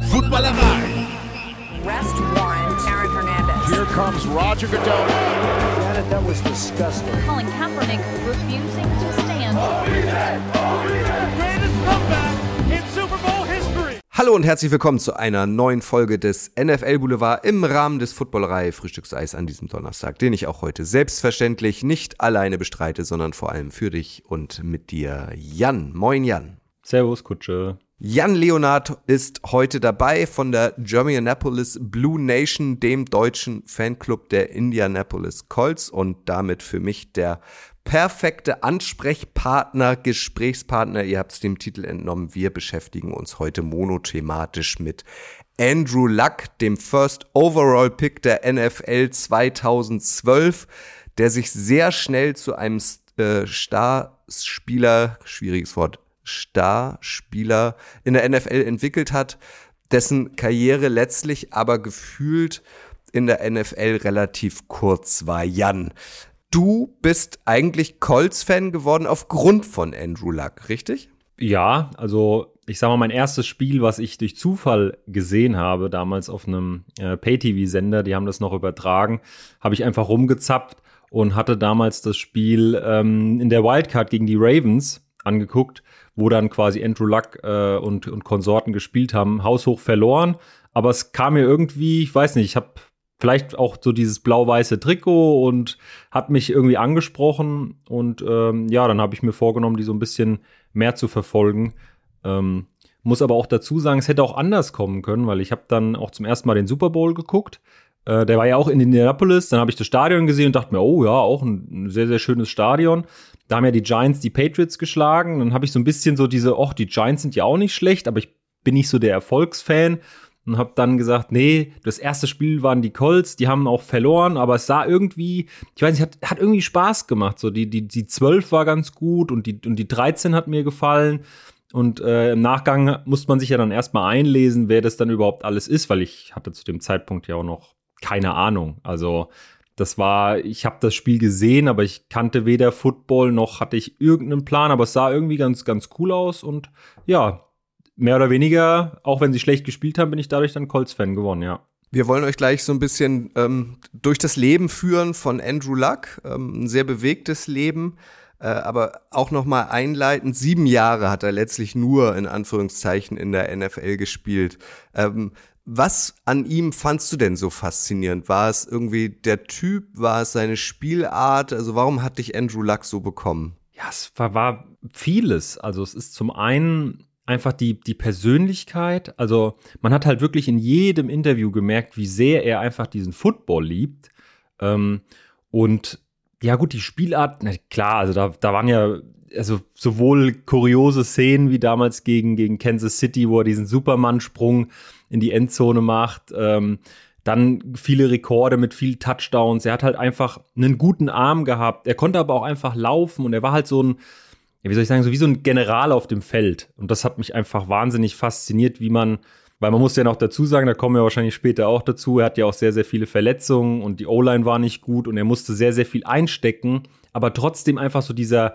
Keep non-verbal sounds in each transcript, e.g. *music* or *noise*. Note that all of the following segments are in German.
Footballerei. Arrest warrant, Aaron Hernandez. Here comes Roger Goodell. Janet, that was disgusting. Colin Kaepernick refusing to stand. greatest comeback in Super Bowl history. Hallo und herzlich willkommen zu einer neuen Folge des NFL Boulevard im Rahmen des Footballerei Frühstückseis an diesem Donnerstag, den ich auch heute selbstverständlich nicht alleine bestreite, sondern vor allem für dich und mit dir, Jan. Moin, Jan. Servus, Kutsche. Jan Leonard ist heute dabei von der Germanapolis Blue Nation, dem deutschen Fanclub der Indianapolis Colts und damit für mich der perfekte Ansprechpartner, Gesprächspartner. Ihr habt es dem Titel entnommen. Wir beschäftigen uns heute monothematisch mit Andrew Luck, dem First Overall Pick der NFL 2012, der sich sehr schnell zu einem äh, Starspieler, schwieriges Wort, Starspieler in der NFL entwickelt hat, dessen Karriere letztlich aber gefühlt in der NFL relativ kurz war. Jan, du bist eigentlich Colts-Fan geworden aufgrund von Andrew Luck, richtig? Ja, also ich sag mal, mein erstes Spiel, was ich durch Zufall gesehen habe, damals auf einem äh, Pay-TV-Sender, die haben das noch übertragen, habe ich einfach rumgezappt und hatte damals das Spiel ähm, in der Wildcard gegen die Ravens angeguckt, wo dann quasi Andrew Luck äh, und, und Konsorten gespielt haben, haushoch verloren. Aber es kam mir irgendwie, ich weiß nicht, ich habe vielleicht auch so dieses blau-weiße Trikot und hat mich irgendwie angesprochen. Und ähm, ja, dann habe ich mir vorgenommen, die so ein bisschen mehr zu verfolgen. Ähm, muss aber auch dazu sagen, es hätte auch anders kommen können, weil ich habe dann auch zum ersten Mal den Super Bowl geguckt. Äh, der war ja auch in Indianapolis. Dann habe ich das Stadion gesehen und dachte mir, oh ja, auch ein, ein sehr, sehr schönes Stadion. Da haben ja die Giants die Patriots geschlagen. Dann habe ich so ein bisschen so diese, ach, die Giants sind ja auch nicht schlecht, aber ich bin nicht so der Erfolgsfan und habe dann gesagt, nee, das erste Spiel waren die Colts, die haben auch verloren, aber es sah irgendwie, ich weiß nicht, hat, hat irgendwie Spaß gemacht. So die die die 12 war ganz gut und die und die 13 hat mir gefallen. Und äh, im Nachgang musste man sich ja dann erstmal einlesen, wer das dann überhaupt alles ist, weil ich hatte zu dem Zeitpunkt ja auch noch keine Ahnung. Also das war, ich habe das Spiel gesehen, aber ich kannte weder Football noch hatte ich irgendeinen Plan, aber es sah irgendwie ganz, ganz cool aus und ja, mehr oder weniger, auch wenn sie schlecht gespielt haben, bin ich dadurch dann Colts-Fan geworden, ja. Wir wollen euch gleich so ein bisschen ähm, durch das Leben führen von Andrew Luck, ähm, ein sehr bewegtes Leben, äh, aber auch noch mal einleiten. Sieben Jahre hat er letztlich nur in Anführungszeichen in der NFL gespielt. Ähm, was an ihm fandst du denn so faszinierend? War es irgendwie der Typ? War es seine Spielart? Also warum hat dich Andrew Luck so bekommen? Ja, es war, war vieles. Also es ist zum einen einfach die, die Persönlichkeit. Also man hat halt wirklich in jedem Interview gemerkt, wie sehr er einfach diesen Football liebt. Ähm, und ja gut, die Spielart, na klar, also da, da waren ja also sowohl kuriose Szenen wie damals gegen, gegen Kansas City, wo er diesen Superman-Sprung in die Endzone macht. Ähm, dann viele Rekorde mit viel Touchdowns. Er hat halt einfach einen guten Arm gehabt. Er konnte aber auch einfach laufen und er war halt so ein, wie soll ich sagen, so wie so ein General auf dem Feld. Und das hat mich einfach wahnsinnig fasziniert, wie man, weil man muss ja noch dazu sagen, da kommen wir wahrscheinlich später auch dazu, er hat ja auch sehr, sehr viele Verletzungen und die O-Line war nicht gut und er musste sehr, sehr viel einstecken, aber trotzdem einfach so dieser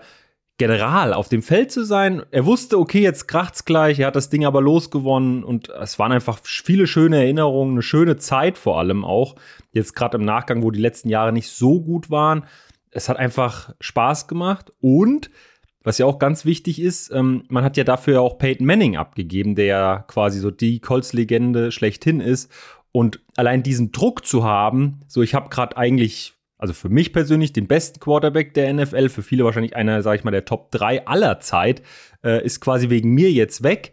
General auf dem Feld zu sein. Er wusste, okay, jetzt kracht's gleich, er hat das Ding aber losgewonnen und es waren einfach viele schöne Erinnerungen, eine schöne Zeit vor allem auch. Jetzt gerade im Nachgang, wo die letzten Jahre nicht so gut waren. Es hat einfach Spaß gemacht und was ja auch ganz wichtig ist, ähm, man hat ja dafür auch Peyton Manning abgegeben, der ja quasi so die Colts-Legende schlechthin ist. Und allein diesen Druck zu haben, so ich habe gerade eigentlich also für mich persönlich den besten Quarterback der NFL, für viele wahrscheinlich einer, sag ich mal, der Top 3 aller Zeit, äh, ist quasi wegen mir jetzt weg.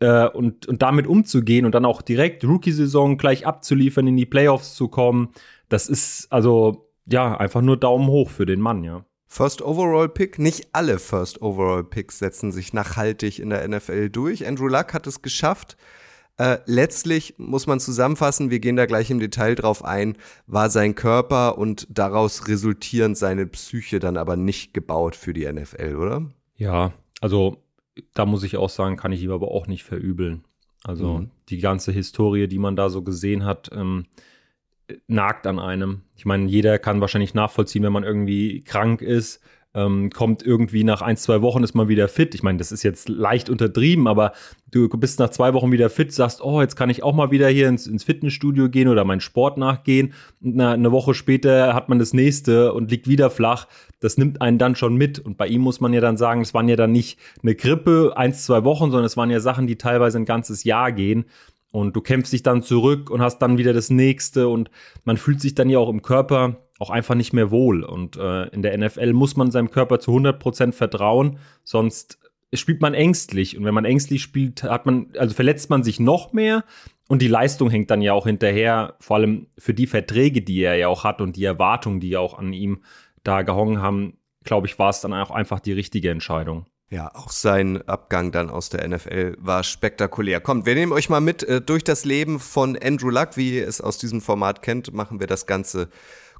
Äh, und, und damit umzugehen und dann auch direkt Rookie-Saison gleich abzuliefern, in die Playoffs zu kommen, das ist also ja einfach nur Daumen hoch für den Mann, ja. First Overall Pick, nicht alle First Overall Picks setzen sich nachhaltig in der NFL durch. Andrew Luck hat es geschafft, äh, letztlich muss man zusammenfassen, wir gehen da gleich im Detail drauf ein, war sein Körper und daraus resultierend seine Psyche dann aber nicht gebaut für die NFL, oder? Ja, also da muss ich auch sagen, kann ich ihm aber auch nicht verübeln. Also mhm. die ganze Historie, die man da so gesehen hat, ähm, nagt an einem. Ich meine, jeder kann wahrscheinlich nachvollziehen, wenn man irgendwie krank ist ähm, kommt irgendwie nach ein, zwei Wochen ist man wieder fit. Ich meine, das ist jetzt leicht untertrieben, aber du bist nach zwei Wochen wieder fit, sagst, oh, jetzt kann ich auch mal wieder hier ins, ins Fitnessstudio gehen oder meinen Sport nachgehen. Und eine, eine Woche später hat man das nächste und liegt wieder flach. Das nimmt einen dann schon mit. Und bei ihm muss man ja dann sagen, es waren ja dann nicht eine Grippe, eins, zwei Wochen, sondern es waren ja Sachen, die teilweise ein ganzes Jahr gehen. Und du kämpfst dich dann zurück und hast dann wieder das nächste und man fühlt sich dann ja auch im Körper auch einfach nicht mehr wohl. Und äh, in der NFL muss man seinem Körper zu 100% vertrauen, sonst spielt man ängstlich. Und wenn man ängstlich spielt, hat man, also verletzt man sich noch mehr. Und die Leistung hängt dann ja auch hinterher, vor allem für die Verträge, die er ja auch hat und die Erwartungen, die ja auch an ihm da gehongen haben, glaube ich, war es dann auch einfach die richtige Entscheidung. Ja, auch sein Abgang dann aus der NFL war spektakulär. Kommt, wir nehmen euch mal mit äh, durch das Leben von Andrew Luck. Wie ihr es aus diesem Format kennt, machen wir das Ganze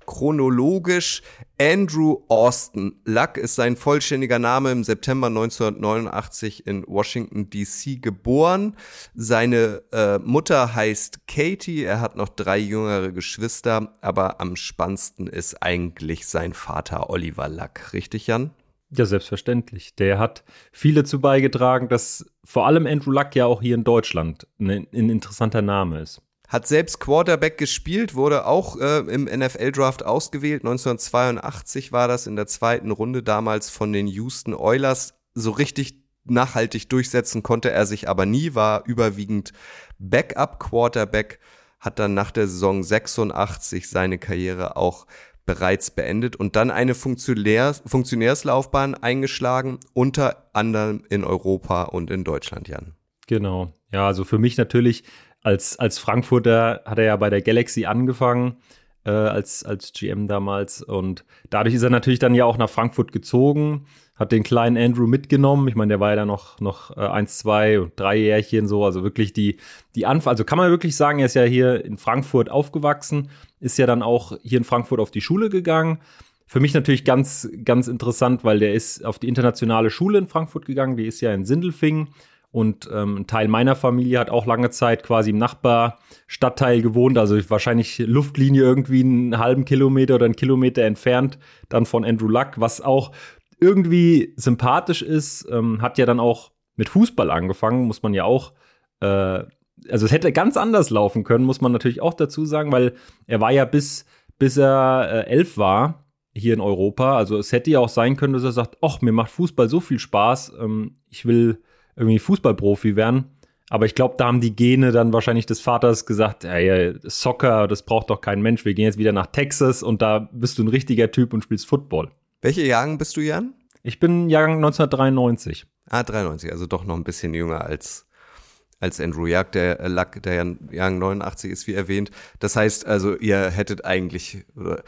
chronologisch. Andrew Austin Luck ist sein vollständiger Name im September 1989 in Washington DC geboren. Seine äh, Mutter heißt Katie, er hat noch drei jüngere Geschwister, aber am spannendsten ist eigentlich sein Vater Oliver Luck. Richtig, Jan? Ja, selbstverständlich. Der hat viel dazu beigetragen, dass vor allem Andrew Luck ja auch hier in Deutschland ein, ein interessanter Name ist. Hat selbst Quarterback gespielt, wurde auch äh, im NFL-Draft ausgewählt. 1982 war das in der zweiten Runde damals von den Houston Oilers. So richtig nachhaltig durchsetzen konnte er sich aber nie, war überwiegend Backup-Quarterback, hat dann nach der Saison 86 seine Karriere auch bereits beendet und dann eine Funktionär Funktionärslaufbahn eingeschlagen, unter anderem in Europa und in Deutschland, Jan. Genau. Ja, also für mich natürlich als, als Frankfurter hat er ja bei der Galaxy angefangen, äh, als, als GM damals. Und dadurch ist er natürlich dann ja auch nach Frankfurt gezogen, hat den kleinen Andrew mitgenommen. Ich meine, der war ja dann noch, noch äh, eins, zwei, drei Jährchen so. Also wirklich die, die Anfang, also kann man wirklich sagen, er ist ja hier in Frankfurt aufgewachsen, ist ja dann auch hier in Frankfurt auf die Schule gegangen. Für mich natürlich ganz, ganz interessant, weil der ist auf die internationale Schule in Frankfurt gegangen, die ist ja in Sindelfingen und ähm, ein Teil meiner Familie hat auch lange Zeit quasi im Nachbarstadtteil gewohnt, also wahrscheinlich Luftlinie irgendwie einen halben Kilometer oder einen Kilometer entfernt, dann von Andrew Luck, was auch irgendwie sympathisch ist, ähm, hat ja dann auch mit Fußball angefangen, muss man ja auch, äh, also es hätte ganz anders laufen können, muss man natürlich auch dazu sagen, weil er war ja bis, bis er äh, elf war, hier in Europa. Also es hätte ja auch sein können, dass er sagt, ach, mir macht Fußball so viel Spaß, ähm, ich will irgendwie Fußballprofi werden. Aber ich glaube, da haben die Gene dann wahrscheinlich des Vaters gesagt, ey, Soccer, das braucht doch kein Mensch. Wir gehen jetzt wieder nach Texas und da bist du ein richtiger Typ und spielst Football. Welche Jahrgang bist du, Jan? Ich bin Jahrgang 1993. Ah, 93, also doch noch ein bisschen jünger als, als Andrew Jack, der äh, der Jahrgang 89 ist, wie erwähnt. Das heißt also, ihr hättet eigentlich, oder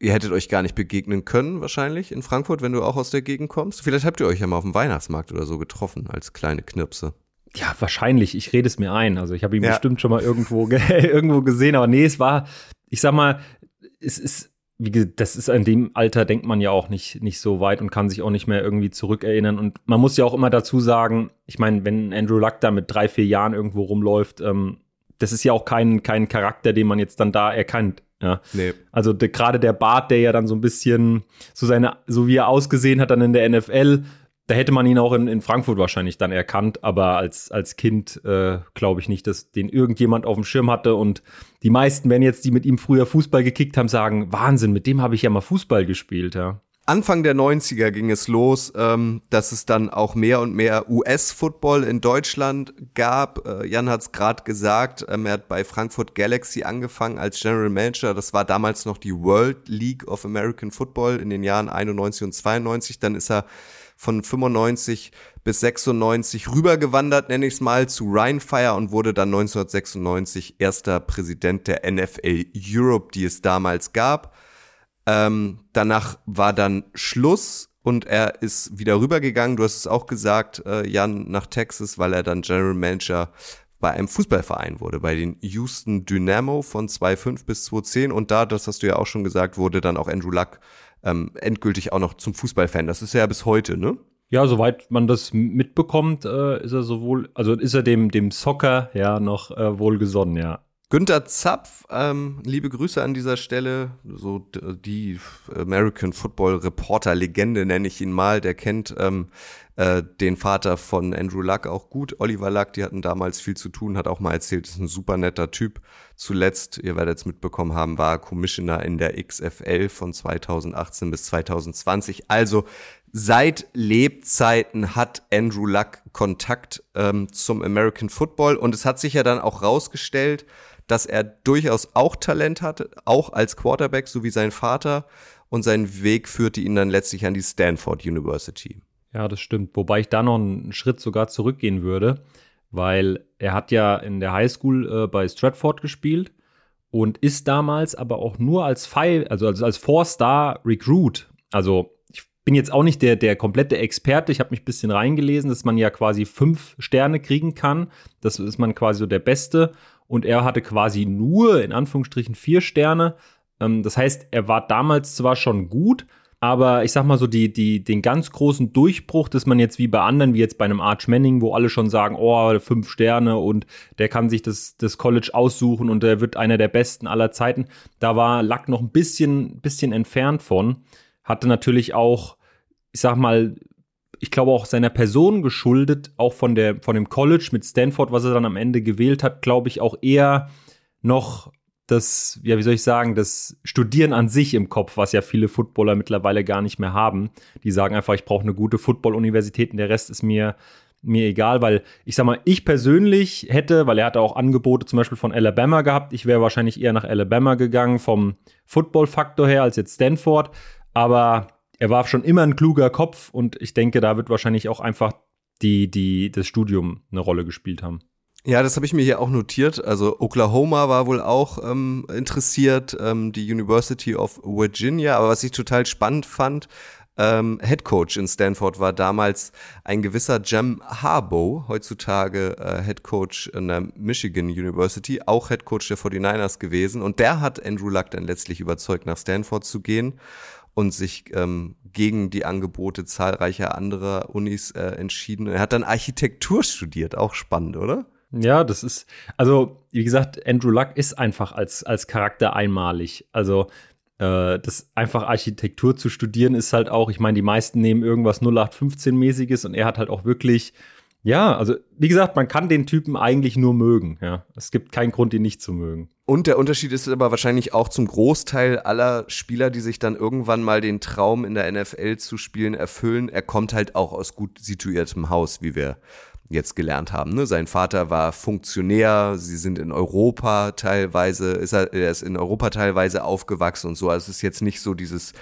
ihr hättet euch gar nicht begegnen können, wahrscheinlich in Frankfurt, wenn du auch aus der Gegend kommst. Vielleicht habt ihr euch ja mal auf dem Weihnachtsmarkt oder so getroffen, als kleine Knirpse. Ja, wahrscheinlich. Ich rede es mir ein. Also ich habe ihn ja. bestimmt schon mal irgendwo, *laughs* irgendwo gesehen, aber nee, es war, ich sag mal, es ist, wie gesagt, das ist in dem Alter, denkt man ja auch nicht, nicht so weit und kann sich auch nicht mehr irgendwie zurückerinnern. Und man muss ja auch immer dazu sagen, ich meine, wenn Andrew Luck da mit drei, vier Jahren irgendwo rumläuft, ähm, das ist ja auch kein, kein Charakter, den man jetzt dann da erkannt. Ja. Nee. Also de, gerade der Bart, der ja dann so ein bisschen, so seine, so wie er ausgesehen hat dann in der NFL, da hätte man ihn auch in, in Frankfurt wahrscheinlich dann erkannt, aber als, als Kind äh, glaube ich nicht, dass den irgendjemand auf dem Schirm hatte. Und die meisten, wenn jetzt die mit ihm früher Fußball gekickt haben, sagen, Wahnsinn, mit dem habe ich ja mal Fußball gespielt, ja. Anfang der 90er ging es los, ähm, dass es dann auch mehr und mehr US-Football in Deutschland gab. Äh, Jan hat es gerade gesagt, ähm, er hat bei Frankfurt Galaxy angefangen als General Manager. Das war damals noch die World League of American Football in den Jahren 91 und 92. Dann ist er von 95 bis 96 rübergewandert, nenne ich es mal, zu Rheinfire und wurde dann 1996 erster Präsident der NFL Europe, die es damals gab. Ähm, danach war dann Schluss und er ist wieder rübergegangen. Du hast es auch gesagt, äh, Jan, nach Texas, weil er dann General Manager bei einem Fußballverein wurde, bei den Houston Dynamo von 2005 bis 2010. Und da, das hast du ja auch schon gesagt, wurde dann auch Andrew Luck ähm, endgültig auch noch zum Fußballfan. Das ist ja bis heute, ne? Ja, soweit man das mitbekommt, äh, ist er sowohl, also ist er dem, dem Soccer ja noch äh, wohlgesonnen, ja. Günter Zapf, ähm, liebe Grüße an dieser Stelle. So die American Football Reporter Legende nenne ich ihn mal. Der kennt ähm, äh, den Vater von Andrew Luck auch gut. Oliver Luck, die hatten damals viel zu tun, hat auch mal erzählt, ist ein super netter Typ. Zuletzt, ihr werdet es mitbekommen haben, war Commissioner in der XFL von 2018 bis 2020. Also seit Lebzeiten hat Andrew Luck Kontakt ähm, zum American Football und es hat sich ja dann auch rausgestellt, dass er durchaus auch Talent hatte, auch als Quarterback, so wie sein Vater. Und sein Weg führte ihn dann letztlich an die Stanford University. Ja, das stimmt. Wobei ich da noch einen Schritt sogar zurückgehen würde, weil er hat ja in der Highschool äh, bei Stratford gespielt und ist damals aber auch nur als Five, also als, als Four-Star-Recruit. Also ich bin jetzt auch nicht der, der komplette Experte. Ich habe mich ein bisschen reingelesen, dass man ja quasi fünf Sterne kriegen kann. Das ist man quasi so der Beste und er hatte quasi nur in Anführungsstrichen vier Sterne. Ähm, das heißt, er war damals zwar schon gut, aber ich sag mal so, die, die, den ganz großen Durchbruch, dass man jetzt wie bei anderen, wie jetzt bei einem Arch Manning, wo alle schon sagen, oh, fünf Sterne und der kann sich das, das College aussuchen und der wird einer der besten aller Zeiten. Da war Luck noch ein bisschen, bisschen entfernt von. Hatte natürlich auch, ich sag mal, ich glaube auch seiner Person geschuldet, auch von der von dem College mit Stanford, was er dann am Ende gewählt hat, glaube ich auch eher noch das, ja, wie soll ich sagen, das Studieren an sich im Kopf, was ja viele Footballer mittlerweile gar nicht mehr haben. Die sagen einfach, ich brauche eine gute Football-Universität und der Rest ist mir mir egal, weil ich sag mal, ich persönlich hätte, weil er hatte auch Angebote zum Beispiel von Alabama gehabt, ich wäre wahrscheinlich eher nach Alabama gegangen vom Football-Faktor her als jetzt Stanford, aber er war schon immer ein kluger Kopf und ich denke, da wird wahrscheinlich auch einfach die, die, das Studium eine Rolle gespielt haben. Ja, das habe ich mir hier auch notiert. Also Oklahoma war wohl auch ähm, interessiert, ähm, die University of Virginia. Aber was ich total spannend fand, ähm, Head Coach in Stanford war damals ein gewisser Jem Harbaugh, heutzutage äh, Head Coach in der Michigan University, auch Head Coach der 49ers gewesen. Und der hat Andrew Luck dann letztlich überzeugt, nach Stanford zu gehen und sich ähm, gegen die Angebote zahlreicher anderer Unis äh, entschieden. Er hat dann Architektur studiert, auch spannend, oder? Ja, das ist, also wie gesagt, Andrew Luck ist einfach als, als Charakter einmalig. Also äh, das einfach Architektur zu studieren ist halt auch, ich meine, die meisten nehmen irgendwas 0815-mäßiges und er hat halt auch wirklich ja, also wie gesagt, man kann den Typen eigentlich nur mögen. Ja, es gibt keinen Grund, ihn nicht zu mögen. Und der Unterschied ist aber wahrscheinlich auch zum Großteil aller Spieler, die sich dann irgendwann mal den Traum in der NFL zu spielen erfüllen. Er kommt halt auch aus gut situiertem Haus, wie wir jetzt gelernt haben. Ne? Sein Vater war Funktionär, sie sind in Europa teilweise, ist er, er ist in Europa teilweise aufgewachsen und so. Also es ist jetzt nicht so dieses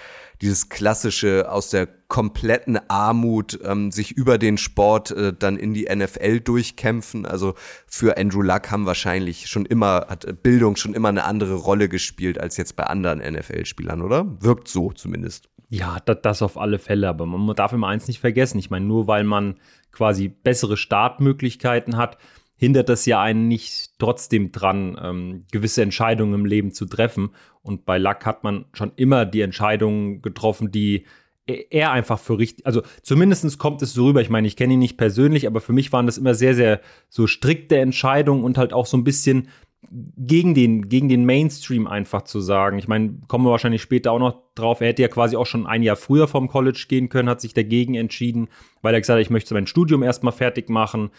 dieses klassische aus der kompletten Armut ähm, sich über den Sport äh, dann in die NFL durchkämpfen. Also für Andrew Luck haben wahrscheinlich schon immer, hat Bildung schon immer eine andere Rolle gespielt als jetzt bei anderen NFL-Spielern, oder? Wirkt so zumindest. Ja, das, auf alle Fälle. Aber man darf immer eins nicht vergessen. Ich meine, nur weil man quasi bessere Startmöglichkeiten hat, hindert das ja einen nicht trotzdem dran, ähm, gewisse Entscheidungen im Leben zu treffen. Und bei Luck hat man schon immer die Entscheidungen getroffen, die er einfach für richtig, also zumindest kommt es so rüber. Ich meine, ich kenne ihn nicht persönlich, aber für mich waren das immer sehr, sehr so strikte Entscheidungen und halt auch so ein bisschen gegen den, gegen den Mainstream einfach zu sagen. Ich meine, kommen wir wahrscheinlich später auch noch drauf. Er hätte ja quasi auch schon ein Jahr früher vom College gehen können, hat sich dagegen entschieden, weil er gesagt hat, ich möchte mein Studium erstmal fertig machen.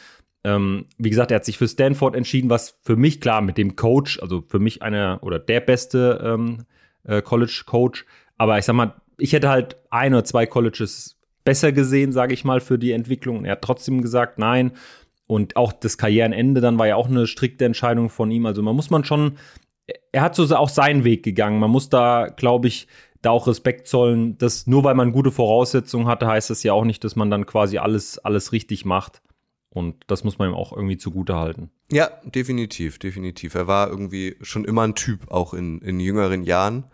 Ähm, wie gesagt, er hat sich für Stanford entschieden, was für mich klar mit dem Coach, also für mich einer oder der beste ähm, äh, College-Coach. Aber ich sag mal, ich hätte halt ein oder zwei Colleges besser gesehen, sage ich mal, für die Entwicklung. Er hat trotzdem gesagt, nein. Und auch das Karrierenende dann war ja auch eine strikte Entscheidung von ihm. Also man muss man schon, er hat so auch seinen Weg gegangen. Man muss da, glaube ich, da auch Respekt zollen. dass nur weil man gute Voraussetzungen hatte, heißt das ja auch nicht, dass man dann quasi alles, alles richtig macht. Und das muss man ihm auch irgendwie zugute halten. Ja, definitiv, definitiv. Er war irgendwie schon immer ein Typ, auch in, in jüngeren Jahren.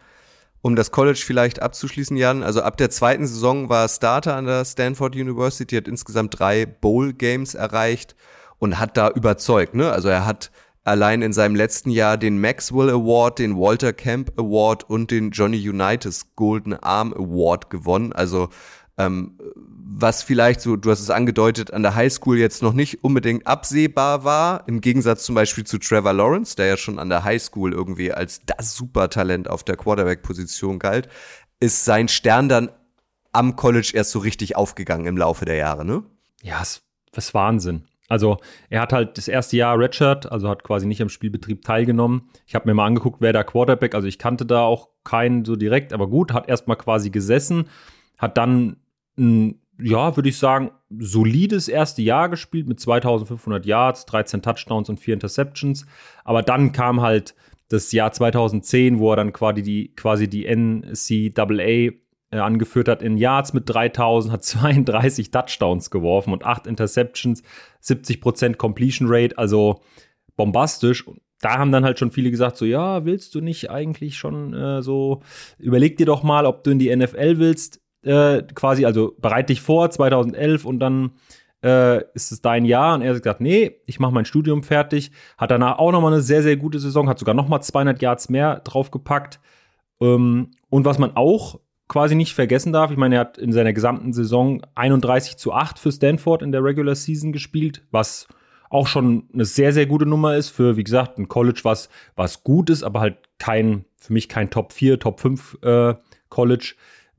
Um das College vielleicht abzuschließen, Jan, also ab der zweiten Saison war er Starter an der Stanford University, hat insgesamt drei Bowl-Games erreicht und hat da überzeugt. Ne? Also er hat allein in seinem letzten Jahr den Maxwell Award, den Walter Camp Award und den Johnny Unitas Golden Arm Award gewonnen. Also Ähm, was vielleicht so, du hast es angedeutet, an der Highschool jetzt noch nicht unbedingt absehbar war, im Gegensatz zum Beispiel zu Trevor Lawrence, der ja schon an der Highschool irgendwie als das Supertalent auf der Quarterback-Position galt, ist sein Stern dann am College erst so richtig aufgegangen im Laufe der Jahre, ne? Ja, es ist Wahnsinn. Also er hat halt das erste Jahr Redshirt, also hat quasi nicht am Spielbetrieb teilgenommen. Ich habe mir mal angeguckt, wer da Quarterback, also ich kannte da auch keinen so direkt, aber gut, hat erstmal quasi gesessen, hat dann ein, ja, würde ich sagen, solides erste Jahr gespielt mit 2500 Yards, 13 Touchdowns und 4 Interceptions. Aber dann kam halt das Jahr 2010, wo er dann quasi die, quasi die NCAA äh, angeführt hat in Yards mit 3000, hat *laughs* 32 Touchdowns geworfen und 8 Interceptions, 70% Completion Rate, also bombastisch. Da haben dann halt schon viele gesagt, so ja, willst du nicht eigentlich schon äh, so, überleg dir doch mal, ob du in die NFL willst, äh, quasi, also bereit dich vor, 2011 und dann äh, ist es dein Jahr. Und er hat gesagt, nee, ich mache mein Studium fertig. Hat danach auch nochmal eine sehr, sehr gute Saison, hat sogar nochmal 200 Yards mehr draufgepackt. Ähm, und was man auch quasi nicht vergessen darf. Ich meine, er hat in seiner gesamten Saison 31 zu 8 für Stanford in der Regular Season gespielt, was auch schon eine sehr, sehr gute Nummer ist für, wie gesagt, ein College, was, was gut ist, aber halt kein, für mich kein Top 4, Top 5 äh, College.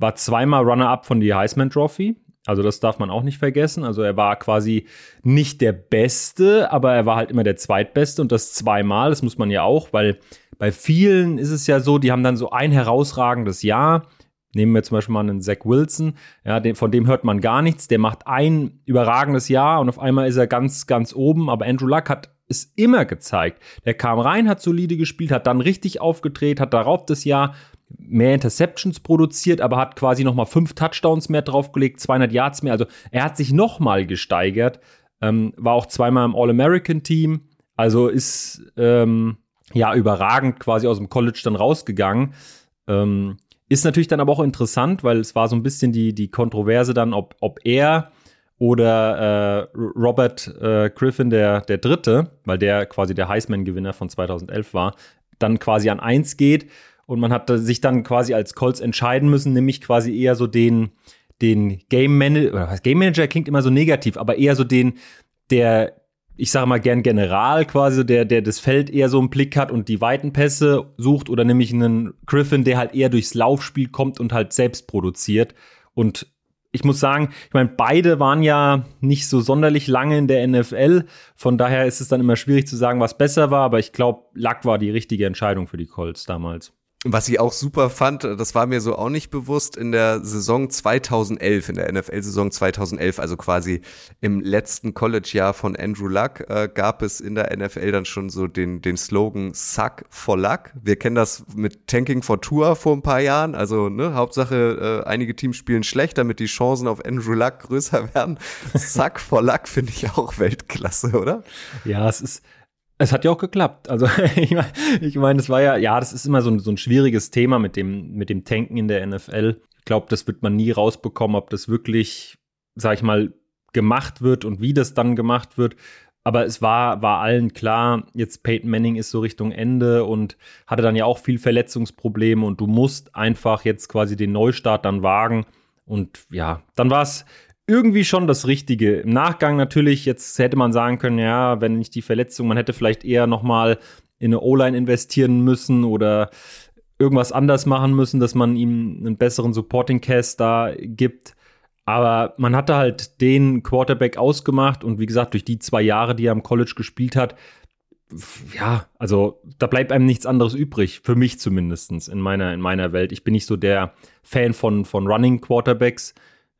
War zweimal Runner-up von die Heisman Trophy. Also das darf man auch nicht vergessen. Also er war quasi nicht der Beste, aber er war halt immer der Zweitbeste und das zweimal. Das muss man ja auch, weil bei vielen ist es ja so, die haben dann so ein herausragendes Jahr Nehmen wir zum Beispiel mal einen Zach Wilson, ja, den, von dem hört man gar nichts. Der macht ein überragendes Jahr und auf einmal ist er ganz, ganz oben. Aber Andrew Luck hat es immer gezeigt. Der kam rein, hat solide gespielt, hat dann richtig aufgedreht, hat darauf das Jahr mehr Interceptions produziert, aber hat quasi noch mal fünf Touchdowns mehr draufgelegt, 200 Yards mehr. Also er hat sich noch mal gesteigert, ähm, war auch zweimal im All-American-Team. Also ist ähm, ja überragend quasi aus dem College dann rausgegangen. Ähm, ist natürlich dann aber auch interessant, weil es war so ein bisschen die, die Kontroverse dann, ob, ob er oder äh, Robert äh, Griffin, der, der Dritte, weil der quasi der Heisman-Gewinner von 2011 war, dann quasi an eins geht. Und man hat sich dann quasi als Colts entscheiden müssen, nämlich quasi eher so den, den Game Manager, Game Manager klingt immer so negativ, aber eher so den, der ich sage mal gern General quasi, der, der das Feld eher so im Blick hat und die weiten Pässe sucht oder nämlich einen Griffin, der halt eher durchs Laufspiel kommt und halt selbst produziert. Und ich muss sagen, ich meine, beide waren ja nicht so sonderlich lange in der NFL. Von daher ist es dann immer schwierig zu sagen, was besser war. Aber ich glaube, Luck war die richtige Entscheidung für die Colts damals. Was ich auch super fand, das war mir so auch nicht bewusst, in der Saison 2011, in der NFL-Saison 2011, also quasi im letzten College-Jahr von Andrew Luck, äh, gab es in der NFL dann schon so den, den Slogan Suck for Luck. Wir kennen das mit Tanking for Tour vor ein paar Jahren. Also, ne, Hauptsache, äh, einige Teams spielen schlecht, damit die Chancen auf Andrew Luck größer *laughs* werden. Suck for Luck finde ich auch Weltklasse, oder? Ja, es ist, es hat ja auch geklappt. Also ich *laughs* meine, ich mein, das war ja, ja, das ist immer so ein, so ein schwieriges Thema mit dem, mit dem Tanken in der NFL. Ich glaube, das wird man nie rausbekommen, ob das wirklich, sag ich mal, gemacht wird und wie das dann gemacht wird. Aber es war, war allen klar, jetzt Peyton Manning ist so Richtung Ende und hatte dann ja auch viel Verletzungsprobleme und du musst einfach jetzt quasi den Neustart dann wagen. Und ja, dann war es irgendwie schon das Richtige. Im Nachgang natürlich, jetzt hätte man sagen können, ja, wenn nicht die Verletzung, man hätte vielleicht eher noch mal in eine O-Line investieren müssen oder irgendwas anders machen müssen, dass man ihm einen besseren Supporting Cast da gibt. Aber man hatte halt den Quarterback ausgemacht und wie gesagt, durch die zwei Jahre, die er am College gespielt hat, ja, also da bleibt einem nichts anderes übrig, für mich zumindest in meiner, in meiner Welt. Ich bin nicht so der Fan von, von Running Quarterbacks.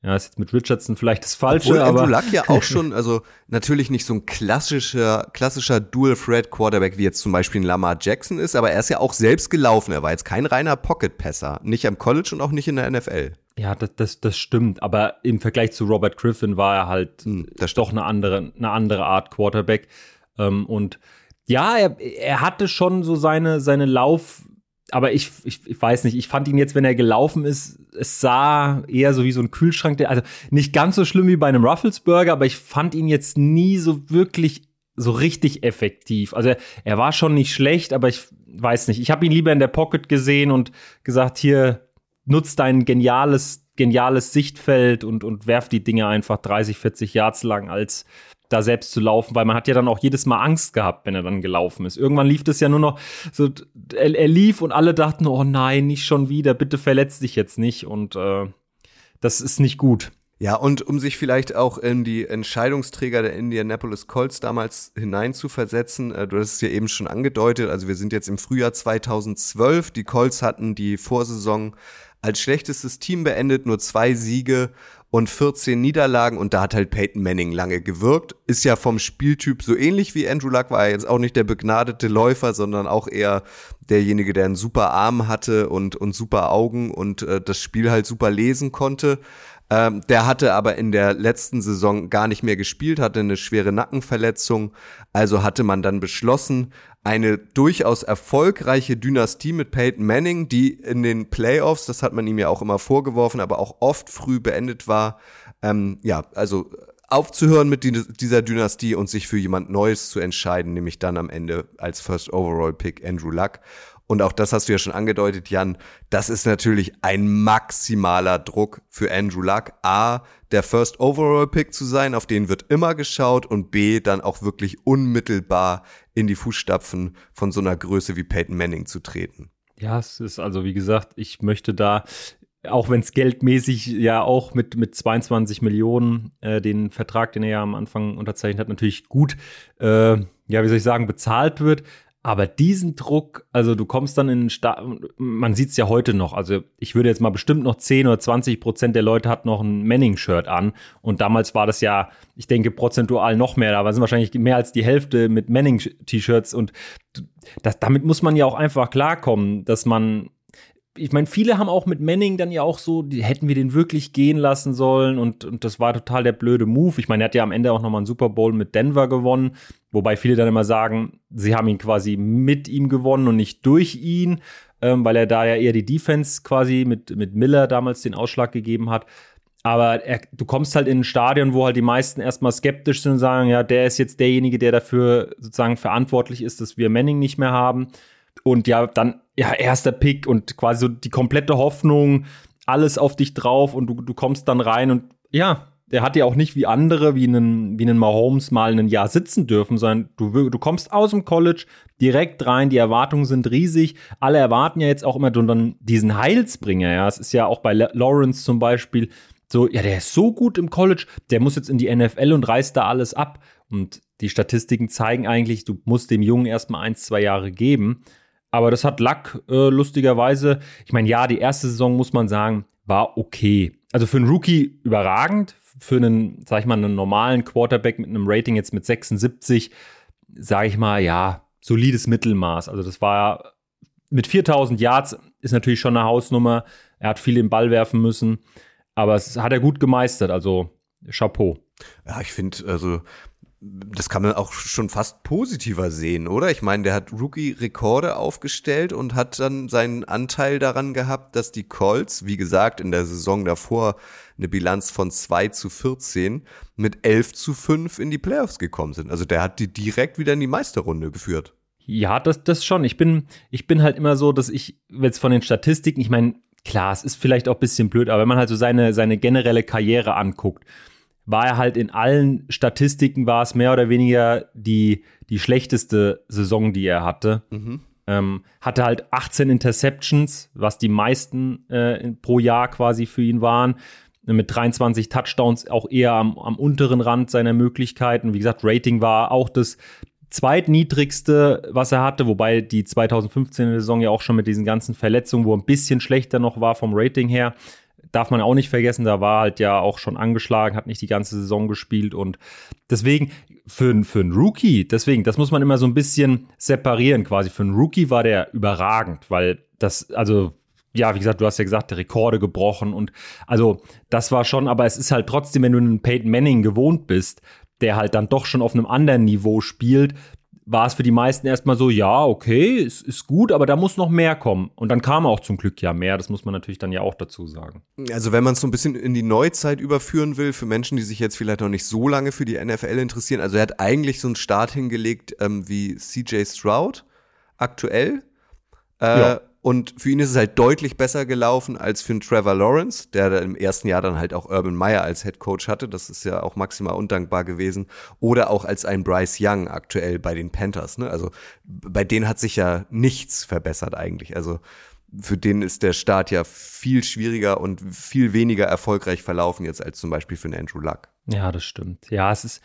Ja, ist jetzt mit Richardson vielleicht das Falsche, Obwohl aber. Andrew Luck ja auch *laughs* schon, also natürlich nicht so ein klassischer, klassischer Dual-Thread-Quarterback wie jetzt zum Beispiel ein Lamar Jackson ist, aber er ist ja auch selbst gelaufen. Er war jetzt kein reiner Pocket-Passer. Nicht am College und auch nicht in der NFL. Ja, das, das, das stimmt. Aber im Vergleich zu Robert Griffin war er halt hm, doch eine andere, eine andere Art Quarterback. Ähm, und ja, er, er hatte schon so seine, seine Lauf, aber ich, ich, ich weiß nicht, ich fand ihn jetzt, wenn er gelaufen ist, es sah eher so wie so ein Kühlschrank, der, also nicht ganz so schlimm wie bei einem Ruffles Burger, aber ich fand ihn jetzt nie so wirklich so richtig effektiv. Also er, er war schon nicht schlecht, aber ich weiß nicht. Ich habe ihn lieber in der Pocket gesehen und gesagt, hier nutzt dein geniales geniales Sichtfeld und, und werft die Dinge einfach 30, 40 Yards lang, als da selbst zu laufen, weil man hat ja dann auch jedes Mal Angst gehabt, wenn er dann gelaufen ist. Irgendwann lief das ja nur noch so, er, er lief und alle dachten, oh nein, nicht schon wieder, bitte verletz dich jetzt nicht und äh, das ist nicht gut. Ja, und um sich vielleicht auch in die Entscheidungsträger der Indianapolis Colts damals hineinzuversetzen, äh, du hast es ja eben schon angedeutet, also wir sind jetzt im Frühjahr 2012, die Colts hatten die Vorsaison als schlechtestes Team beendet, nur zwei Siege und 14 Niederlagen und da hat halt Peyton Manning lange gewirkt. Ist ja vom Spieltyp so ähnlich wie Andrew Luck, war er jetzt auch nicht der begnadete Läufer, sondern auch eher derjenige, der einen super Arm hatte und, und super Augen und äh, das Spiel halt super lesen konnte. Ähm, der hatte aber in der letzten Saison gar nicht mehr gespielt, hatte eine schwere Nackenverletzung. Also hatte man dann beschlossen, eine durchaus erfolgreiche Dynastie mit Peyton Manning, die in den Playoffs, das hat man ihm ja auch immer vorgeworfen, aber auch oft früh beendet war, ähm, ja, also aufzuhören mit dieser Dynastie und sich für jemand Neues zu entscheiden, nämlich dann am Ende als First Overall Pick Andrew Luck. Und auch das hast du ja schon angedeutet, Jan. Das ist natürlich ein maximaler Druck für Andrew Luck. A, der First Overall Pick zu sein, auf den wird immer geschaut und B, dann auch wirklich unmittelbar in die Fußstapfen von so einer Größe wie Peyton Manning zu treten. Ja, es ist also, wie gesagt, ich möchte da auch wenn es geldmäßig ja auch mit, mit 22 Millionen äh, den Vertrag, den er ja am Anfang unterzeichnet hat, natürlich gut, äh, ja, wie soll ich sagen, bezahlt wird. Aber diesen Druck, also du kommst dann in den Sta man sieht es ja heute noch, also ich würde jetzt mal bestimmt noch 10 oder 20 Prozent der Leute hat noch ein Manning-Shirt an. Und damals war das ja, ich denke, prozentual noch mehr, da sind wahrscheinlich mehr als die Hälfte mit Manning-T-Shirts. Und das, damit muss man ja auch einfach klarkommen, dass man ich meine, viele haben auch mit Manning dann ja auch so, die, hätten wir den wirklich gehen lassen sollen und, und das war total der blöde Move. Ich meine, er hat ja am Ende auch nochmal einen Super Bowl mit Denver gewonnen, wobei viele dann immer sagen, sie haben ihn quasi mit ihm gewonnen und nicht durch ihn, ähm, weil er da ja eher die Defense quasi mit, mit Miller damals den Ausschlag gegeben hat. Aber er, du kommst halt in ein Stadion, wo halt die meisten erstmal skeptisch sind und sagen, ja, der ist jetzt derjenige, der dafür sozusagen verantwortlich ist, dass wir Manning nicht mehr haben. Und ja, dann, ja, erster Pick und quasi so die komplette Hoffnung, alles auf dich drauf und du, du kommst dann rein und ja, der hat ja auch nicht wie andere, wie einen, wie einen Mahomes mal ein Jahr sitzen dürfen, sondern du, du kommst aus dem College direkt rein, die Erwartungen sind riesig. Alle erwarten ja jetzt auch immer dann diesen Heilsbringer, ja. Es ist ja auch bei Lawrence zum Beispiel so, ja, der ist so gut im College, der muss jetzt in die NFL und reißt da alles ab. Und die Statistiken zeigen eigentlich, du musst dem Jungen erstmal ein, zwei Jahre geben. Aber das hat Luck äh, lustigerweise. Ich meine, ja, die erste Saison muss man sagen, war okay. Also für einen Rookie überragend, für einen, sag ich mal, einen normalen Quarterback mit einem Rating jetzt mit 76, sage ich mal, ja, solides Mittelmaß. Also das war mit 4000 Yards ist natürlich schon eine Hausnummer. Er hat viel im Ball werfen müssen, aber es hat er gut gemeistert. Also Chapeau. Ja, ich finde, also das kann man auch schon fast positiver sehen, oder? Ich meine, der hat Rookie-Rekorde aufgestellt und hat dann seinen Anteil daran gehabt, dass die Colts, wie gesagt, in der Saison davor eine Bilanz von 2 zu 14 mit 11 zu 5 in die Playoffs gekommen sind. Also der hat die direkt wieder in die Meisterrunde geführt. Ja, das, das schon. Ich bin, ich bin halt immer so, dass ich jetzt von den Statistiken, ich meine, klar, es ist vielleicht auch ein bisschen blöd, aber wenn man halt so seine, seine generelle Karriere anguckt, war er halt in allen Statistiken, war es mehr oder weniger die, die schlechteste Saison, die er hatte. Mhm. Ähm, hatte halt 18 Interceptions, was die meisten äh, pro Jahr quasi für ihn waren. Mit 23 Touchdowns auch eher am, am unteren Rand seiner Möglichkeiten. Wie gesagt, Rating war auch das zweitniedrigste, was er hatte, wobei die 2015 Saison ja auch schon mit diesen ganzen Verletzungen, wo ein bisschen schlechter noch war vom Rating her, darf man auch nicht vergessen, da war halt ja auch schon angeschlagen, hat nicht die ganze Saison gespielt und deswegen für, für einen Rookie, deswegen, das muss man immer so ein bisschen separieren quasi. Für einen Rookie war der überragend, weil das, also ja, wie gesagt, du hast ja gesagt, Rekorde gebrochen und also das war schon, aber es ist halt trotzdem, wenn du einen Peyton Manning gewohnt bist, der halt dann doch schon auf einem anderen Niveau spielt, war es für die meisten erstmal so, ja, okay, es ist gut, aber da muss noch mehr kommen. Und dann kam auch zum Glück ja mehr, das muss man natürlich dann ja auch dazu sagen. Also wenn man es so ein bisschen in die Neuzeit überführen will, für Menschen, die sich jetzt vielleicht noch nicht so lange für die NFL interessieren, also er hat eigentlich so einen Start hingelegt ähm, wie CJ Stroud aktuell. Äh, ja. Und für ihn ist es halt deutlich besser gelaufen als für einen Trevor Lawrence, der im ersten Jahr dann halt auch Urban Meyer als Head Coach hatte. Das ist ja auch maximal undankbar gewesen. Oder auch als ein Bryce Young aktuell bei den Panthers. Ne? Also bei denen hat sich ja nichts verbessert eigentlich. Also für den ist der Start ja viel schwieriger und viel weniger erfolgreich verlaufen jetzt als zum Beispiel für einen Andrew Luck. Ja, das stimmt. Ja, es ist,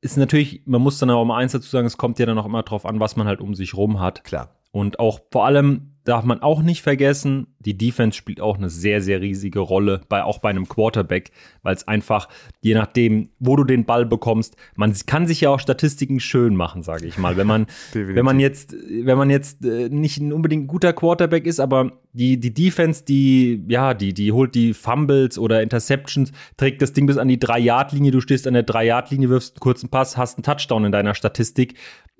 ist natürlich, man muss dann auch mal eins dazu sagen, es kommt ja dann auch immer drauf an, was man halt um sich rum hat. Klar. Und auch vor allem darf man auch nicht vergessen, die Defense spielt auch eine sehr, sehr riesige Rolle, bei, auch bei einem Quarterback, weil es einfach, je nachdem, wo du den Ball bekommst, man kann sich ja auch Statistiken schön machen, sage ich mal. Wenn man, *laughs* wenn man jetzt, wenn man jetzt äh, nicht unbedingt ein guter Quarterback ist, aber die, die Defense, die, ja, die, die holt die Fumbles oder Interceptions, trägt das Ding bis an die Drei-Yard-Linie, du stehst an der Drei-Yard-Linie, wirfst einen kurzen Pass, hast einen Touchdown in deiner Statistik.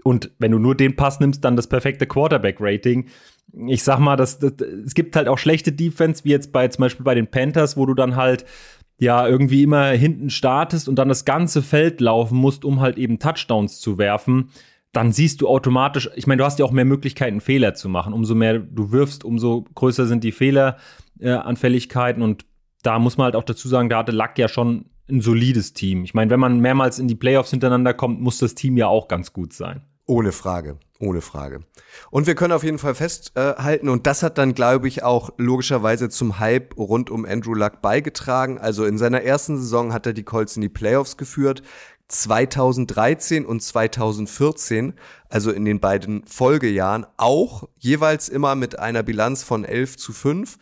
Und wenn du nur den Pass nimmst, dann das perfekte Quarterback-Rating ich sag mal, das, das, es gibt halt auch schlechte Defense, wie jetzt bei zum Beispiel bei den Panthers, wo du dann halt ja irgendwie immer hinten startest und dann das ganze Feld laufen musst, um halt eben Touchdowns zu werfen. Dann siehst du automatisch, ich meine, du hast ja auch mehr Möglichkeiten, Fehler zu machen. Umso mehr du wirfst, umso größer sind die Fehleranfälligkeiten. Äh, und da muss man halt auch dazu sagen, da hatte Luck ja schon ein solides Team. Ich meine, wenn man mehrmals in die Playoffs hintereinander kommt, muss das Team ja auch ganz gut sein. Ohne Frage, ohne Frage. Und wir können auf jeden Fall festhalten, und das hat dann, glaube ich, auch logischerweise zum Hype rund um Andrew Luck beigetragen. Also in seiner ersten Saison hat er die Colts in die Playoffs geführt. 2013 und 2014, also in den beiden Folgejahren, auch jeweils immer mit einer Bilanz von 11 zu 5.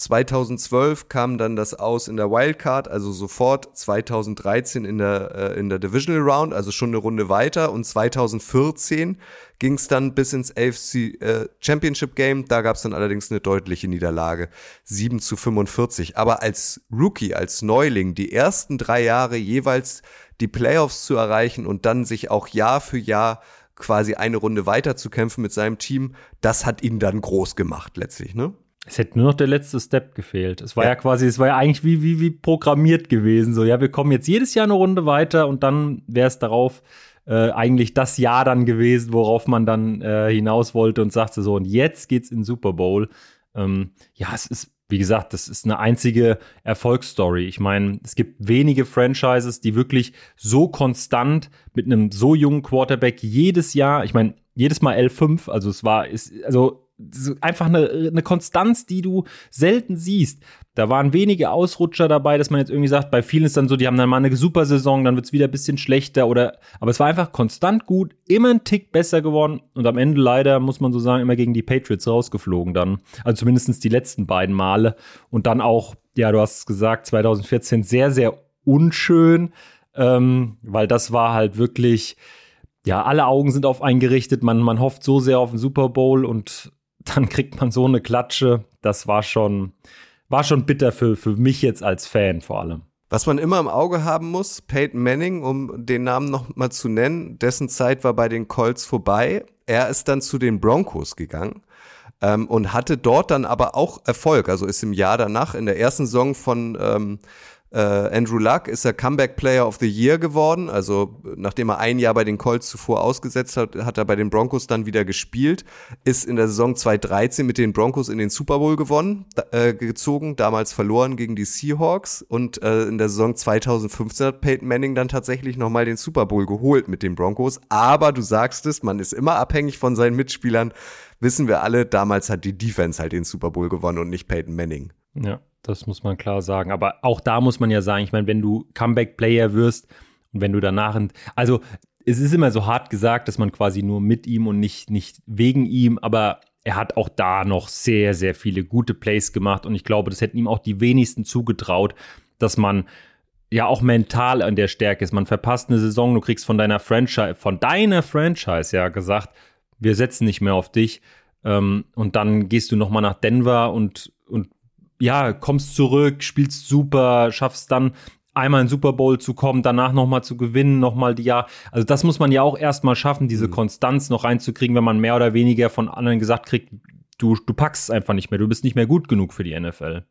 2012 kam dann das aus in der Wildcard, also sofort 2013 in der, äh, in der Divisional Round, also schon eine Runde weiter. Und 2014 ging es dann bis ins AFC äh, Championship Game. Da gab es dann allerdings eine deutliche Niederlage, 7 zu 45. Aber als Rookie, als Neuling, die ersten drei Jahre jeweils die Playoffs zu erreichen und dann sich auch Jahr für Jahr quasi eine Runde weiter zu kämpfen mit seinem Team, das hat ihn dann groß gemacht letztlich, ne? Es hätte nur noch der letzte Step gefehlt. Es war ja, ja quasi, es war ja eigentlich wie, wie, wie programmiert gewesen. So, ja, wir kommen jetzt jedes Jahr eine Runde weiter und dann wäre es darauf äh, eigentlich das Jahr dann gewesen, worauf man dann äh, hinaus wollte und sagte so, und jetzt geht's in Super Bowl. Ähm, ja, es ist, wie gesagt, das ist eine einzige Erfolgsstory. Ich meine, es gibt wenige Franchises, die wirklich so konstant mit einem so jungen Quarterback jedes Jahr, ich meine, jedes Mal L5, also es war, ist, also einfach eine, eine Konstanz, die du selten siehst. Da waren wenige Ausrutscher dabei, dass man jetzt irgendwie sagt, bei vielen ist dann so, die haben dann mal eine super Saison, dann wird es wieder ein bisschen schlechter oder, aber es war einfach konstant gut, immer ein Tick besser geworden und am Ende leider, muss man so sagen, immer gegen die Patriots rausgeflogen dann. Also zumindest die letzten beiden Male und dann auch, ja, du hast es gesagt, 2014 sehr, sehr unschön, ähm, weil das war halt wirklich, ja, alle Augen sind auf einen gerichtet, man, man hofft so sehr auf den Super Bowl und dann kriegt man so eine Klatsche. Das war schon, war schon bitter für, für mich jetzt als Fan vor allem. Was man immer im Auge haben muss, Peyton Manning, um den Namen noch mal zu nennen, dessen Zeit war bei den Colts vorbei. Er ist dann zu den Broncos gegangen ähm, und hatte dort dann aber auch Erfolg. Also ist im Jahr danach in der ersten Saison von ähm, äh, Andrew Luck ist er Comeback Player of the Year geworden. Also nachdem er ein Jahr bei den Colts zuvor ausgesetzt hat, hat er bei den Broncos dann wieder gespielt. Ist in der Saison 2013 mit den Broncos in den Super Bowl gewonnen, äh, gezogen, damals verloren gegen die Seahawks. Und äh, in der Saison 2015 hat Peyton Manning dann tatsächlich nochmal den Super Bowl geholt mit den Broncos. Aber du sagst es, man ist immer abhängig von seinen Mitspielern. Wissen wir alle, damals hat die Defense halt den Super Bowl gewonnen und nicht Peyton Manning. Ja. Das muss man klar sagen. Aber auch da muss man ja sagen, ich meine, wenn du Comeback-Player wirst und wenn du danach, also es ist immer so hart gesagt, dass man quasi nur mit ihm und nicht, nicht wegen ihm, aber er hat auch da noch sehr, sehr viele gute Plays gemacht und ich glaube, das hätten ihm auch die wenigsten zugetraut, dass man ja auch mental an der Stärke ist. Man verpasst eine Saison, du kriegst von deiner Franchise, von deiner Franchise ja gesagt, wir setzen nicht mehr auf dich. Ähm, und dann gehst du nochmal nach Denver und, und ja, kommst zurück, spielst super, schaffst dann einmal in Super Bowl zu kommen, danach nochmal zu gewinnen, nochmal die Jahr. Also das muss man ja auch erstmal schaffen, diese mhm. Konstanz noch reinzukriegen, wenn man mehr oder weniger von anderen gesagt kriegt, du, du packst es einfach nicht mehr, du bist nicht mehr gut genug für die NFL.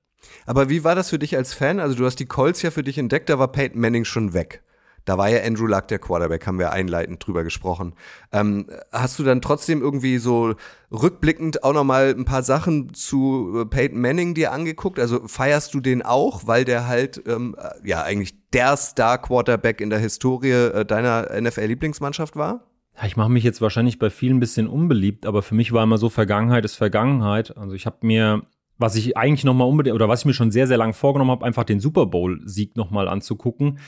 Aber wie war das für dich als Fan? Also du hast die Colts ja für dich entdeckt, da war Peyton Manning schon weg. Da war ja Andrew Luck der Quarterback, haben wir einleitend drüber gesprochen. Ähm, hast du dann trotzdem irgendwie so rückblickend auch nochmal ein paar Sachen zu äh, Peyton Manning dir angeguckt? Also feierst du den auch, weil der halt ähm, ja eigentlich der Star-Quarterback in der Historie äh, deiner NFL-Lieblingsmannschaft war? Ich mache mich jetzt wahrscheinlich bei vielen ein bisschen unbeliebt, aber für mich war immer so, Vergangenheit ist Vergangenheit. Also ich habe mir, was ich eigentlich nochmal unbedingt, oder was ich mir schon sehr, sehr lang vorgenommen habe, einfach den Super Bowl-Sieg nochmal anzugucken.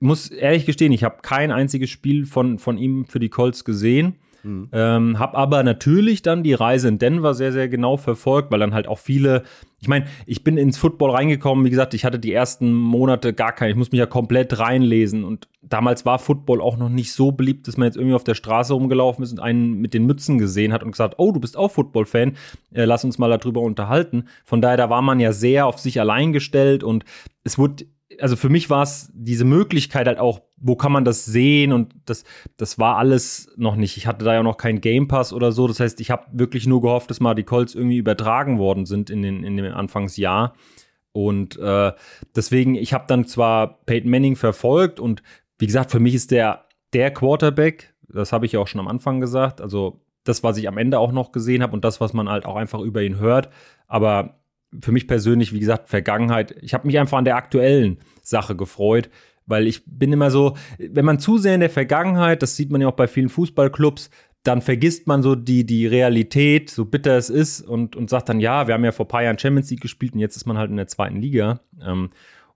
Muss ehrlich gestehen, ich habe kein einziges Spiel von, von ihm für die Colts gesehen. Mhm. Ähm, hab aber natürlich dann die Reise in Denver sehr, sehr genau verfolgt, weil dann halt auch viele, ich meine, ich bin ins Football reingekommen, wie gesagt, ich hatte die ersten Monate gar keine, ich muss mich ja komplett reinlesen und damals war Football auch noch nicht so beliebt, dass man jetzt irgendwie auf der Straße rumgelaufen ist und einen mit den Mützen gesehen hat und gesagt, oh, du bist auch Football-Fan, äh, lass uns mal darüber unterhalten. Von daher, da war man ja sehr auf sich allein gestellt und es wurde also für mich war es diese Möglichkeit halt auch, wo kann man das sehen und das, das war alles noch nicht. Ich hatte da ja noch keinen Game Pass oder so. Das heißt, ich habe wirklich nur gehofft, dass mal die Colts irgendwie übertragen worden sind in, den, in dem Anfangsjahr. Und äh, deswegen, ich habe dann zwar Peyton Manning verfolgt und wie gesagt, für mich ist der der Quarterback, das habe ich ja auch schon am Anfang gesagt, also das, was ich am Ende auch noch gesehen habe und das, was man halt auch einfach über ihn hört. Aber für mich persönlich, wie gesagt, Vergangenheit. Ich habe mich einfach an der aktuellen Sache gefreut, weil ich bin immer so, wenn man zu sehr in der Vergangenheit, das sieht man ja auch bei vielen Fußballclubs, dann vergisst man so die, die Realität, so bitter es ist, und, und sagt dann, ja, wir haben ja vor ein paar Jahren Champions League gespielt und jetzt ist man halt in der zweiten Liga. Ähm,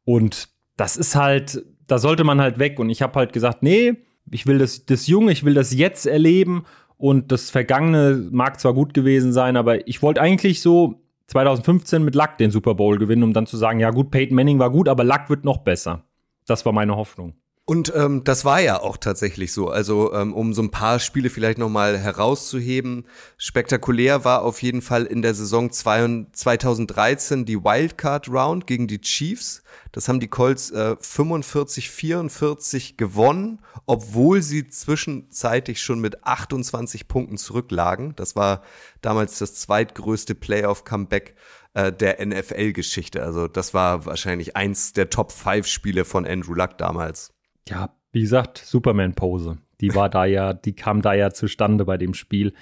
und das ist halt, da sollte man halt weg. Und ich habe halt gesagt, nee, ich will das, das Junge, ich will das jetzt erleben. Und das Vergangene mag zwar gut gewesen sein, aber ich wollte eigentlich so 2015 mit Luck den Super Bowl gewinnen, um dann zu sagen, ja gut, Peyton Manning war gut, aber Luck wird noch besser. Das war meine Hoffnung. Und ähm, das war ja auch tatsächlich so. Also ähm, um so ein paar Spiele vielleicht noch mal herauszuheben, spektakulär war auf jeden Fall in der Saison 2013 die Wildcard Round gegen die Chiefs. Das haben die Colts äh, 45-44 gewonnen, obwohl sie zwischenzeitlich schon mit 28 Punkten zurücklagen. Das war damals das zweitgrößte Playoff-Comeback äh, der NFL-Geschichte. Also das war wahrscheinlich eins der Top-5-Spiele von Andrew Luck damals ja, wie gesagt, Superman-Pose. Die war da ja, die kam da ja zustande bei dem Spiel.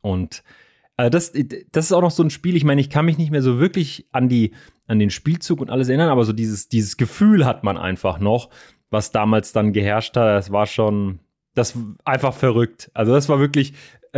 Und äh, das, das ist auch noch so ein Spiel, ich meine, ich kann mich nicht mehr so wirklich an die, an den Spielzug und alles erinnern, aber so dieses, dieses Gefühl hat man einfach noch, was damals dann geherrscht hat. Das war schon, das einfach verrückt. Also das war wirklich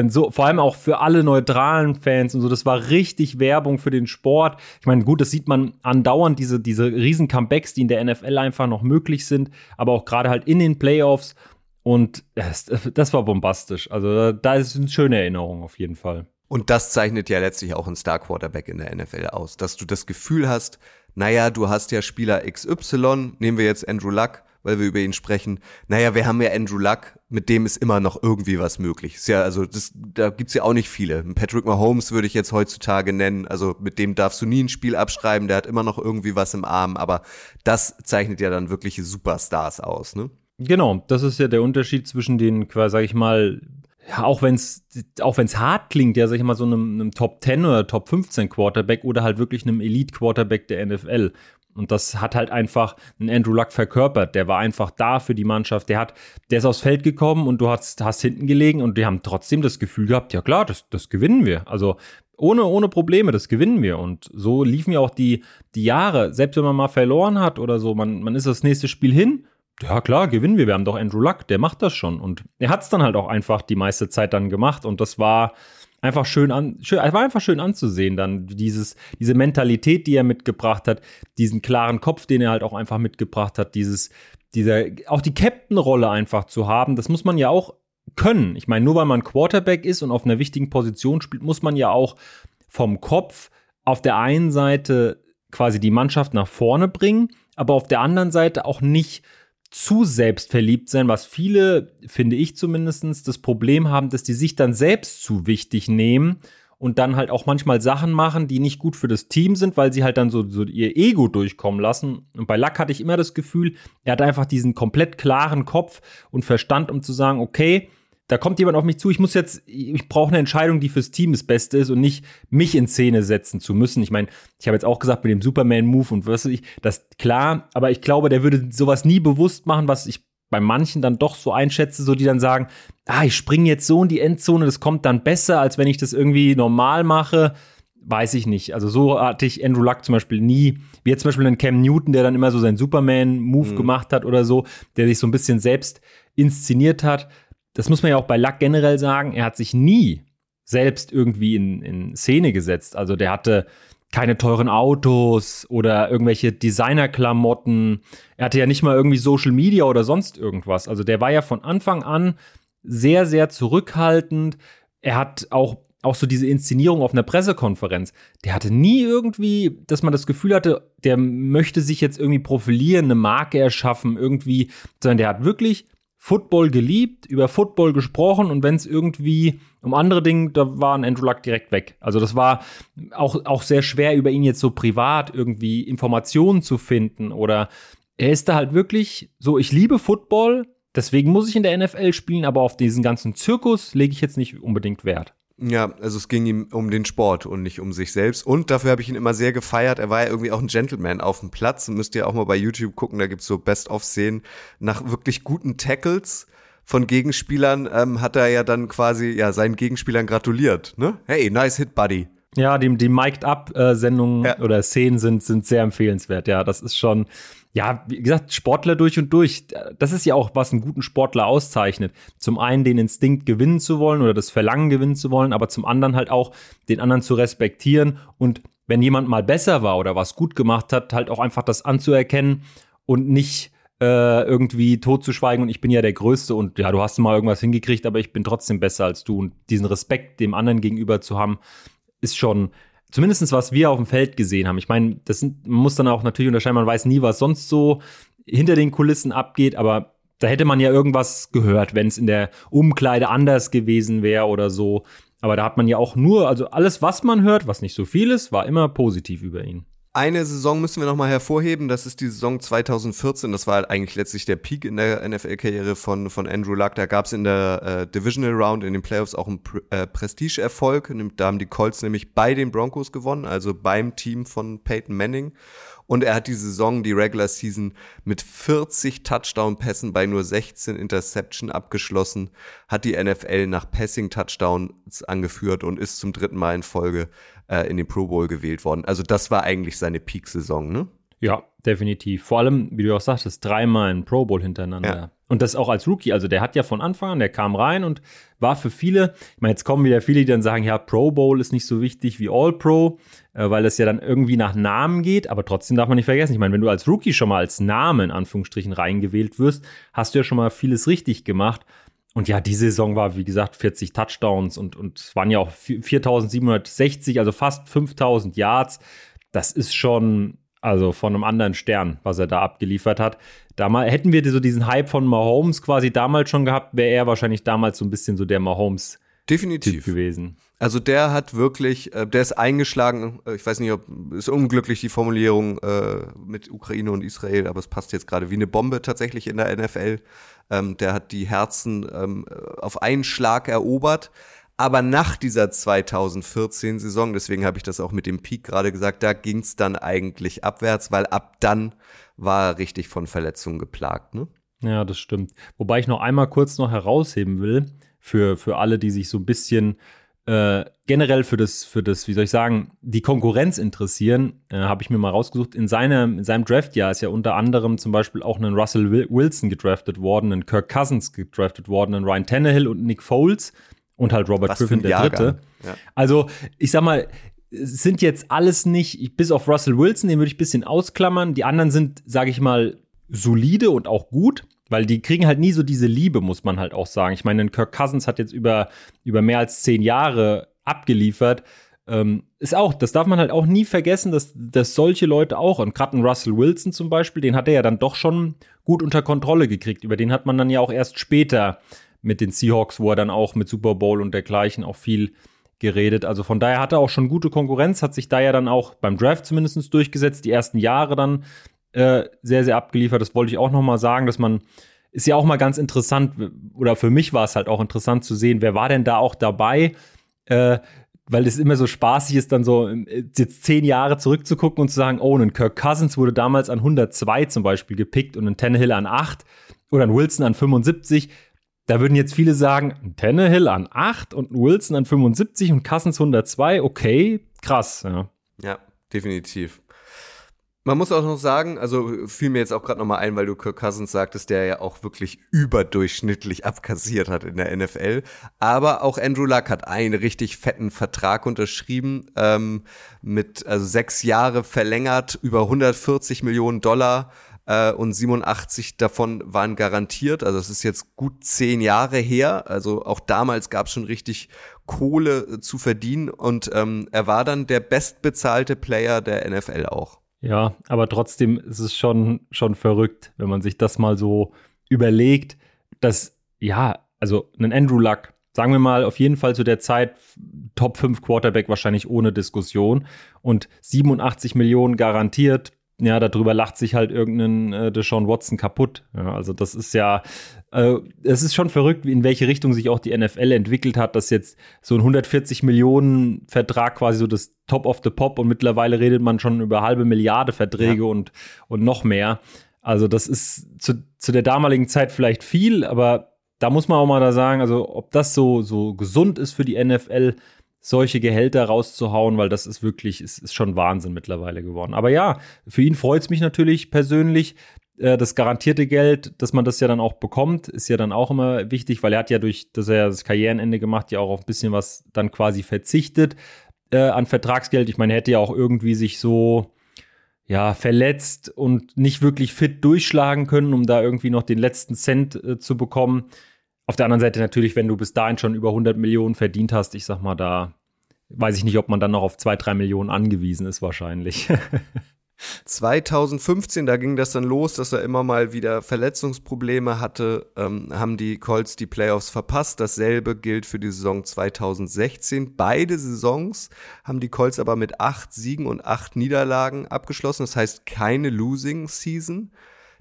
so, vor allem auch für alle neutralen Fans und so, das war richtig Werbung für den Sport. Ich meine, gut, das sieht man andauernd, diese, diese riesen Comebacks, die in der NFL einfach noch möglich sind, aber auch gerade halt in den Playoffs. Und das, das war bombastisch. Also da ist eine schöne Erinnerung auf jeden Fall. Und das zeichnet ja letztlich auch einen Star Quarterback in der NFL aus, dass du das Gefühl hast, naja, du hast ja Spieler XY, nehmen wir jetzt Andrew Luck, weil wir über ihn sprechen. Naja, wir haben ja Andrew Luck, mit dem ist immer noch irgendwie was möglich. Ist ja, also das, da gibt's ja auch nicht viele. Patrick Mahomes würde ich jetzt heutzutage nennen. Also mit dem darfst du nie ein Spiel abschreiben, der hat immer noch irgendwie was im Arm, aber das zeichnet ja dann wirkliche Superstars aus, ne? Genau, das ist ja der Unterschied zwischen den, sag ich mal, ja, auch wenn es auch wenn's hart klingt, ja, sag ich mal, so einem, einem Top 10 oder Top 15 Quarterback oder halt wirklich einem Elite Quarterback der NFL. Und das hat halt einfach ein Andrew Luck verkörpert. Der war einfach da für die Mannschaft. Der hat, der ist aufs Feld gekommen und du hast, hast hinten gelegen und die haben trotzdem das Gefühl gehabt, ja klar, das, das gewinnen wir. Also ohne, ohne Probleme, das gewinnen wir. Und so liefen ja auch die, die Jahre. Selbst wenn man mal verloren hat oder so, man, man ist das nächste Spiel hin. Ja, klar, gewinnen wir. Wir haben doch Andrew Luck, der macht das schon. Und er hat es dann halt auch einfach die meiste Zeit dann gemacht. Und das war, einfach schön an, schön, war einfach schön anzusehen dann dieses, diese Mentalität, die er mitgebracht hat, diesen klaren Kopf, den er halt auch einfach mitgebracht hat, dieses, dieser, auch die Captain-Rolle einfach zu haben, das muss man ja auch können. Ich meine, nur weil man Quarterback ist und auf einer wichtigen Position spielt, muss man ja auch vom Kopf auf der einen Seite quasi die Mannschaft nach vorne bringen, aber auf der anderen Seite auch nicht zu selbstverliebt sein, was viele, finde ich zumindest, das Problem haben, dass die sich dann selbst zu wichtig nehmen und dann halt auch manchmal Sachen machen, die nicht gut für das Team sind, weil sie halt dann so, so ihr Ego durchkommen lassen. Und bei Luck hatte ich immer das Gefühl, er hat einfach diesen komplett klaren Kopf und Verstand, um zu sagen, okay, da kommt jemand auf mich zu, ich muss jetzt, ich brauche eine Entscheidung, die fürs Team das Beste ist und nicht mich in Szene setzen zu müssen. Ich meine, ich habe jetzt auch gesagt mit dem Superman-Move und was weiß ich, das klar, aber ich glaube, der würde sowas nie bewusst machen, was ich bei manchen dann doch so einschätze, so die dann sagen, ah, ich springe jetzt so in die Endzone, das kommt dann besser, als wenn ich das irgendwie normal mache. Weiß ich nicht. Also so hatte ich Andrew Luck zum Beispiel nie, wie jetzt zum Beispiel einen Cam Newton, der dann immer so seinen Superman-Move Mhm. gemacht hat oder so, der sich so ein bisschen selbst inszeniert hat. Das muss man ja auch bei Luck generell sagen. Er hat sich nie selbst irgendwie in, in Szene gesetzt. Also der hatte keine teuren Autos oder irgendwelche Designerklamotten. Er hatte ja nicht mal irgendwie Social Media oder sonst irgendwas. Also der war ja von Anfang an sehr, sehr zurückhaltend. Er hat auch, auch so diese Inszenierung auf einer Pressekonferenz. Der hatte nie irgendwie, dass man das Gefühl hatte, der möchte sich jetzt irgendwie profilieren, eine Marke erschaffen, irgendwie, sondern der hat wirklich Football geliebt, über Football gesprochen und wenn es irgendwie um andere Dinge, da war ein Andrew Luck direkt weg. Also das war auch, auch sehr schwer, über ihn jetzt so privat irgendwie Informationen zu finden oder er ist da halt wirklich so, ich liebe Football, deswegen muss ich in der NFL spielen, aber auf diesen ganzen Zirkus lege ich jetzt nicht unbedingt Wert. Ja, also es ging ihm um den Sport und nicht um sich selbst. Und dafür habe ich ihn immer sehr gefeiert. Er war ja irgendwie auch ein Gentleman auf dem Platz. Müsst ihr auch mal bei YouTube gucken, da gibt's so Best-of-Szenen nach wirklich guten Tackles von Gegenspielern ähm, hat er ja dann quasi ja seinen Gegenspielern gratuliert. Ne? Hey, nice hit, buddy. Ja, die, die Mic'd-Up-Sendungen Ja. oder Szenen sind, sind sehr empfehlenswert. Ja, das ist schon, ja, wie gesagt, Sportler durch und durch. Das ist ja auch, was einen guten Sportler auszeichnet. Zum einen den Instinkt gewinnen zu wollen oder das Verlangen gewinnen zu wollen, aber zum anderen halt auch den anderen zu respektieren und wenn jemand mal besser war oder was gut gemacht hat, halt auch einfach das anzuerkennen und nicht äh, irgendwie totzuschweigen und ich bin ja der Größte und ja, du hast mal irgendwas hingekriegt, aber ich bin trotzdem besser als du und diesen Respekt dem anderen gegenüber zu haben, ist schon zumindest was wir auf dem Feld gesehen haben. Ich meine, das sind, man muss dann auch natürlich unterscheiden, man weiß nie, was sonst so hinter den Kulissen abgeht, aber da hätte man ja irgendwas gehört, wenn es in der Umkleide anders gewesen wäre oder so. Aber da hat man ja auch nur, also alles, was man hört, was nicht so viel ist, war immer positiv über ihn. Eine Saison müssen wir nochmal hervorheben, das ist die Saison 2014. Das war halt eigentlich letztlich der Peak in der NFL-Karriere von, von Andrew Luck. Da gab es in der äh, Divisional Round in den Playoffs auch einen Pr äh, Prestige-Erfolg. Da haben die Colts nämlich bei den Broncos gewonnen, also beim Team von Peyton Manning. Und er hat die Saison, die Regular Season, mit 40 Touchdown-Pässen bei nur 16 Interception abgeschlossen, hat die NFL nach Passing-Touchdowns angeführt und ist zum dritten Mal in Folge äh, in den Pro Bowl gewählt worden. Also das war eigentlich seine Peak-Saison, ne? Ja, definitiv. Vor allem, wie du auch sagtest, dreimal ein Pro Bowl hintereinander. Ja. Und das auch als Rookie. Also der hat ja von Anfang an, der kam rein und war für viele, ich meine, jetzt kommen wieder viele, die dann sagen, ja, Pro Bowl ist nicht so wichtig wie All Pro, äh, weil es ja dann irgendwie nach Namen geht, aber trotzdem darf man nicht vergessen. Ich meine, wenn du als Rookie schon mal als Name in Anführungsstrichen reingewählt wirst, hast du ja schon mal vieles richtig gemacht. Und ja, die Saison war, wie gesagt, 40 Touchdowns und, und waren ja auch 4760, also fast 5000 Yards. Das ist schon, also von einem anderen Stern, was er da abgeliefert hat. Damals hätten wir so diesen Hype von Mahomes quasi damals schon gehabt, wäre er wahrscheinlich damals so ein bisschen so der Mahomes-Typ Definitiv. gewesen. Also der hat wirklich, äh, der ist eingeschlagen, äh, ich weiß nicht, ob ist unglücklich die Formulierung äh, mit Ukraine und Israel, aber es passt jetzt gerade wie eine Bombe tatsächlich in der NFL. Ähm, der hat die Herzen ähm, auf einen Schlag erobert. Aber nach dieser 2014-Saison, deswegen habe ich das auch mit dem Peak gerade gesagt, da ging es dann eigentlich abwärts, weil ab dann war er richtig von Verletzungen geplagt. Ne? Ja, das stimmt. Wobei ich noch einmal kurz noch herausheben will, für, für alle, die sich so ein bisschen äh, generell für das, für das, wie soll ich sagen, die Konkurrenz interessieren, äh, habe ich mir mal rausgesucht. In seinem, in seinem Draftjahr ist ja unter anderem zum Beispiel auch ein Russell Wil- Wilson gedraftet worden, ein Kirk Cousins gedraftet worden, ein Ryan Tannehill und Nick Foles und halt Robert Was Griffin der Jahrgang. Dritte. Ja. Also, ich sag mal, es sind jetzt alles nicht, bis auf Russell Wilson, den würde ich ein bisschen ausklammern. Die anderen sind, sage ich mal, solide und auch gut, weil die kriegen halt nie so diese Liebe, muss man halt auch sagen. Ich meine, ein Kirk Cousins hat jetzt über, über mehr als zehn Jahre abgeliefert. Ähm, ist auch, das darf man halt auch nie vergessen, dass, dass solche Leute auch, und gerade ein Russell Wilson zum Beispiel, den hat er ja dann doch schon gut unter Kontrolle gekriegt. Über den hat man dann ja auch erst später mit den Seahawks, wo er dann auch mit Super Bowl und dergleichen auch viel geredet. Also von daher hat er auch schon gute Konkurrenz, hat sich da ja dann auch beim Draft zumindest durchgesetzt, die ersten Jahre dann äh, sehr, sehr abgeliefert. Das wollte ich auch noch mal sagen, dass man ist ja auch mal ganz interessant, oder für mich war es halt auch interessant zu sehen, wer war denn da auch dabei, äh, weil es immer so spaßig ist, dann so äh, jetzt zehn Jahre zurückzugucken und zu sagen, oh, ein Kirk Cousins wurde damals an 102 zum Beispiel gepickt und ein Tannehill an 8. oder ein Wilson an 75. Da würden jetzt viele sagen, ein Tannehill an 8 und ein Wilson an 75 und Cousins 102, okay, krass. Ja, ja definitiv. Man muss auch noch sagen, also fiel mir jetzt auch gerade noch mal ein, weil du Kirk Cousins sagtest, der ja auch wirklich überdurchschnittlich abkassiert hat in der NFL. Aber auch Andrew Luck hat einen richtig fetten Vertrag unterschrieben, ähm, mit also sechs Jahre verlängert, über 140 Millionen Dollar äh, und 87 davon waren garantiert. Also es ist jetzt gut zehn Jahre her. Also auch damals gab es schon richtig Kohle äh, zu verdienen und ähm, er war dann der bestbezahlte Player der NFL auch. Ja, aber trotzdem ist es schon, schon verrückt, wenn man sich das mal so überlegt, dass, ja, also ein Andrew Luck, sagen wir mal, auf jeden Fall zu der Zeit Top 5 Quarterback wahrscheinlich ohne Diskussion und 87 Millionen garantiert ja, darüber lacht sich halt irgendein äh, Deshaun Watson kaputt. Ja, also das ist ja, es ist schon verrückt, in welche Richtung sich auch die NFL entwickelt hat, dass jetzt so ein 140 Millionen Vertrag quasi so das Top of the Pop und mittlerweile redet man schon über halbe Milliarde Verträge ja. und, und noch mehr. Also das ist zu, zu der damaligen Zeit vielleicht viel, aber da muss man auch mal da sagen, also ob das so, so gesund ist für die NFL, solche Gehälter rauszuhauen, weil das ist wirklich, ist, ist schon Wahnsinn mittlerweile geworden. Aber ja, für ihn freut es mich natürlich persönlich. Äh, das garantierte Geld, dass man das ja dann auch bekommt, ist ja dann auch immer wichtig, weil er hat ja durch, dass er das Karrierenende gemacht, ja auch auf ein bisschen was dann quasi verzichtet äh, an Vertragsgeld. Ich meine, er hätte ja auch irgendwie sich so ja, verletzt und nicht wirklich fit durchschlagen können, um da irgendwie noch den letzten Cent äh, zu bekommen. Auf der anderen Seite natürlich, wenn du bis dahin schon über 100 Millionen verdient hast, ich sag mal, da weiß ich nicht, ob man dann noch auf zwei, drei Millionen angewiesen ist, wahrscheinlich. *laughs* 2015, da ging das dann los, dass er immer mal wieder Verletzungsprobleme hatte, ähm, haben die Colts die Playoffs verpasst. Dasselbe gilt für die Saison 2016. Beide Saisons haben die Colts aber mit acht Siegen und acht Niederlagen abgeschlossen. Das heißt keine Losing Season.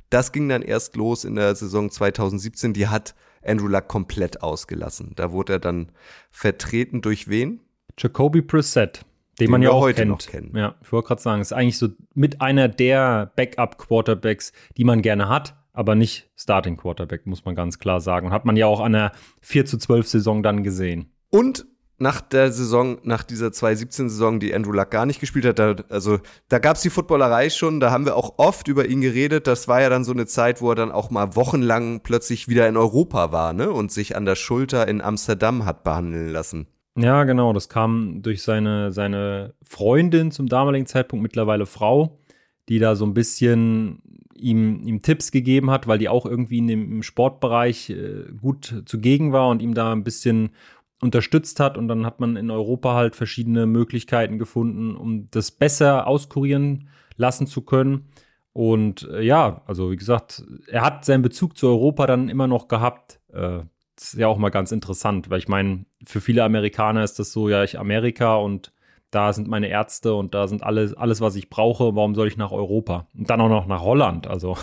Das ging dann erst los in der Saison 2017. Die hat Andrew Luck komplett ausgelassen. Da wurde er dann vertreten durch wen? Jacoby Brissett, den, den man ja auch heute kennt. noch kennen. Ja, ich wollte gerade sagen, ist eigentlich so mit einer der Backup-Quarterbacks, die man gerne hat, aber nicht Starting Quarterback, muss man ganz klar sagen. Hat man ja auch an der 4 zu 12 Saison dann gesehen. Und nach der Saison, nach dieser 2017-Saison, die Andrew Luck gar nicht gespielt hat, da, also da gab's die Footballerei schon, da haben wir auch oft über ihn geredet. Das war ja dann so eine Zeit, wo er dann auch mal wochenlang plötzlich wieder in Europa war, ne? Und sich an der Schulter in Amsterdam hat behandeln lassen. Ja, genau, das kam durch seine, seine Freundin zum damaligen Zeitpunkt, mittlerweile Frau, die da so ein bisschen ihm, ihm Tipps gegeben hat, weil die auch irgendwie in dem, im Sportbereich äh, gut zugegen war und ihm da ein bisschen unterstützt hat und dann hat man in Europa halt verschiedene Möglichkeiten gefunden, um das besser auskurieren lassen zu können. Und äh, ja, also wie gesagt, er hat seinen Bezug zu Europa dann immer noch gehabt. Äh, das ist ja auch mal ganz interessant, weil ich meine, für viele Amerikaner ist das so, ja, ich Amerika und da sind meine Ärzte und da sind alles, alles, was ich brauche. Warum soll ich nach Europa? Und dann auch noch nach Holland. Also.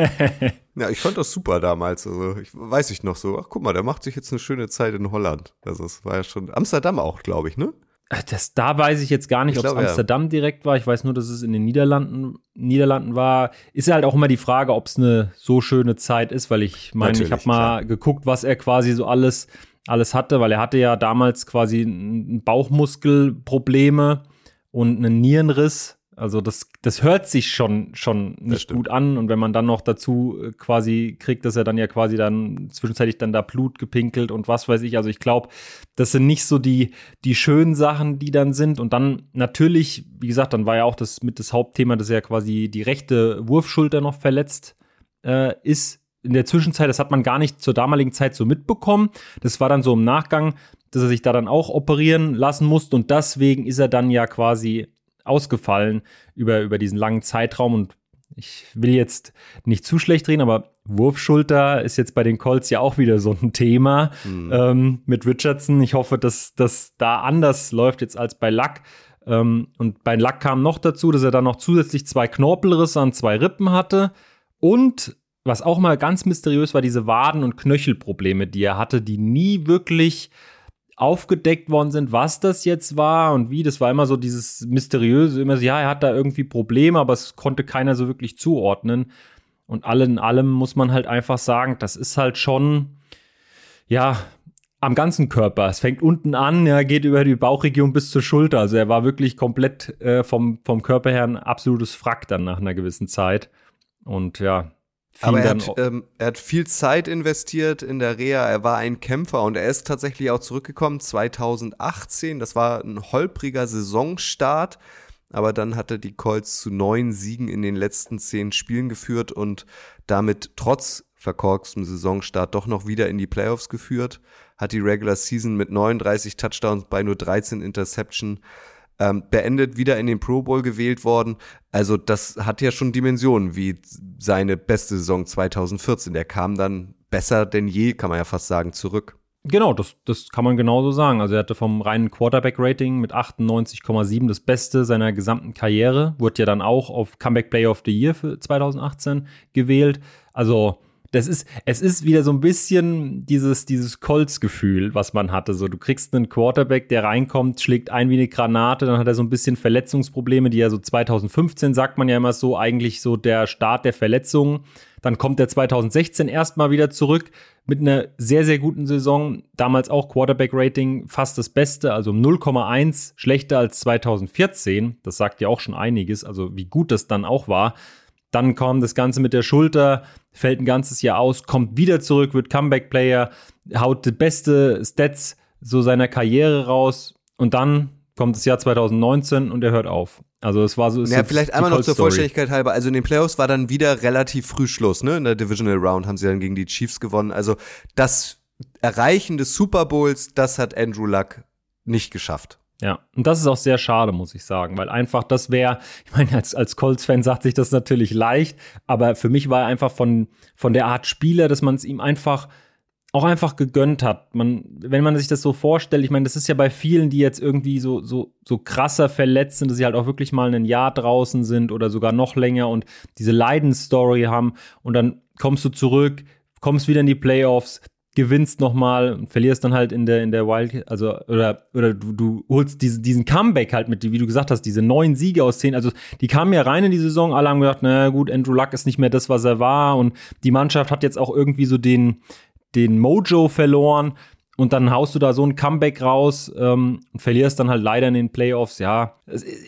*laughs* ja, ich fand das super damals. Also, ich weiß ich noch so, ach guck mal, der macht sich jetzt eine schöne Zeit in Holland. Also, es war ja schon Amsterdam auch, glaube ich, ne? Äh, das, da weiß ich jetzt gar nicht, ob es Amsterdam ja. direkt war. Ich weiß nur, dass es in den Niederlanden, Niederlanden war. Ist ja halt auch immer die Frage, ob es eine so schöne Zeit ist, weil ich meine, ich habe mal klar. geguckt, was er quasi so alles alles hatte, weil er hatte ja damals quasi Bauchmuskelprobleme und einen Nierenriss. Also das, das hört sich schon, schon nicht gut an. Und wenn man dann noch dazu äh, quasi kriegt, dass er dann ja quasi dann zwischenzeitlich dann da Blut gepinkelt und was weiß ich. Also ich glaube, das sind nicht so die, die schönen Sachen, die dann sind. Und dann natürlich, wie gesagt, dann war ja auch das mit das Hauptthema, dass er quasi die rechte Wurfschulter noch verletzt äh, ist in der Zwischenzeit, das hat man gar nicht zur damaligen Zeit so mitbekommen. Das war dann so im Nachgang, dass er sich da dann auch operieren lassen musste und deswegen ist er dann ja quasi ausgefallen über, über diesen langen Zeitraum und ich will jetzt nicht zu schlecht reden, aber Wurfschulter ist jetzt bei den Colts ja auch wieder so ein Thema mhm. ähm, mit Richardson. Ich hoffe, dass das da anders läuft jetzt als bei Luck. Ähm, und bei Luck kam noch dazu, dass er dann noch zusätzlich zwei Knorpelrisse an zwei Rippen hatte und was auch mal ganz mysteriös war, diese Waden- und Knöchelprobleme, die er hatte, die nie wirklich aufgedeckt worden sind, was das jetzt war und wie. Das war immer so dieses mysteriöse, immer so, ja, er hat da irgendwie Probleme, aber es konnte keiner so wirklich zuordnen. Und alle in allem muss man halt einfach sagen, das ist halt schon, ja, am ganzen Körper. Es fängt unten an, ja, geht über die Bauchregion bis zur Schulter. Also er war wirklich komplett äh, vom, vom Körper her ein absolutes Frack dann nach einer gewissen Zeit. Und ja, aber er hat, ähm, er hat viel Zeit investiert in der Reha. Er war ein Kämpfer und er ist tatsächlich auch zurückgekommen 2018. Das war ein holpriger Saisonstart. Aber dann hatte die Colts zu neun Siegen in den letzten zehn Spielen geführt und damit trotz verkorkstem Saisonstart doch noch wieder in die Playoffs geführt. Hat die Regular Season mit 39 Touchdowns bei nur 13 Interception ähm, beendet, wieder in den Pro Bowl gewählt worden. Also das hat ja schon Dimensionen wie seine beste Saison 2014. Der kam dann besser denn je, kann man ja fast sagen, zurück. Genau, das, das kann man genauso sagen. Also er hatte vom reinen Quarterback-Rating mit 98,7 das Beste seiner gesamten Karriere. Wurde ja dann auch auf Comeback Player of the Year für 2018 gewählt. Also das ist, es ist wieder so ein bisschen dieses, dieses Colts-Gefühl, was man hatte. So, du kriegst einen Quarterback, der reinkommt, schlägt ein wie eine Granate, dann hat er so ein bisschen Verletzungsprobleme, die ja so 2015 sagt man ja immer so, eigentlich so der Start der Verletzungen. Dann kommt er 2016 erstmal wieder zurück mit einer sehr, sehr guten Saison. Damals auch Quarterback-Rating fast das Beste, also 0,1 schlechter als 2014. Das sagt ja auch schon einiges, also wie gut das dann auch war. Dann kam das Ganze mit der Schulter, fällt ein ganzes Jahr aus, kommt wieder zurück, wird Comeback-Player, haut die beste Stats so seiner Karriere raus und dann kommt das Jahr 2019 und er hört auf. Also es war so. Ja, vielleicht einmal noch zur Vollständigkeit halber. Also in den Playoffs war dann wieder relativ früh Schluss, ne? In der Divisional Round haben sie dann gegen die Chiefs gewonnen. Also das Erreichen des Super Bowls, das hat Andrew Luck nicht geschafft. Ja, und das ist auch sehr schade, muss ich sagen, weil einfach das wäre, *laughs* ich meine, als, als Colts-Fan sagt sich das natürlich leicht, aber für mich war er einfach von, von der Art Spieler, dass man es ihm einfach auch einfach gegönnt hat. Man, wenn man sich das so vorstellt, ich meine, das ist ja bei vielen, die jetzt irgendwie so, so, so krasser verletzt sind, dass sie halt auch wirklich mal ein Jahr draußen sind oder sogar noch länger und diese Leidensstory haben und dann kommst du zurück, kommst wieder in die Playoffs, gewinnst nochmal und verlierst dann halt in der, in der Wild, also, oder, oder du, du holst diese, diesen Comeback halt mit, wie du gesagt hast, diese neun Siege aus zehn, also die kamen ja rein in die Saison, alle haben gedacht, na gut, Andrew Luck ist nicht mehr das, was er war. Und die Mannschaft hat jetzt auch irgendwie so den, den Mojo verloren. Und dann haust du da so ein Comeback raus ähm, und verlierst dann halt leider in den Playoffs, ja.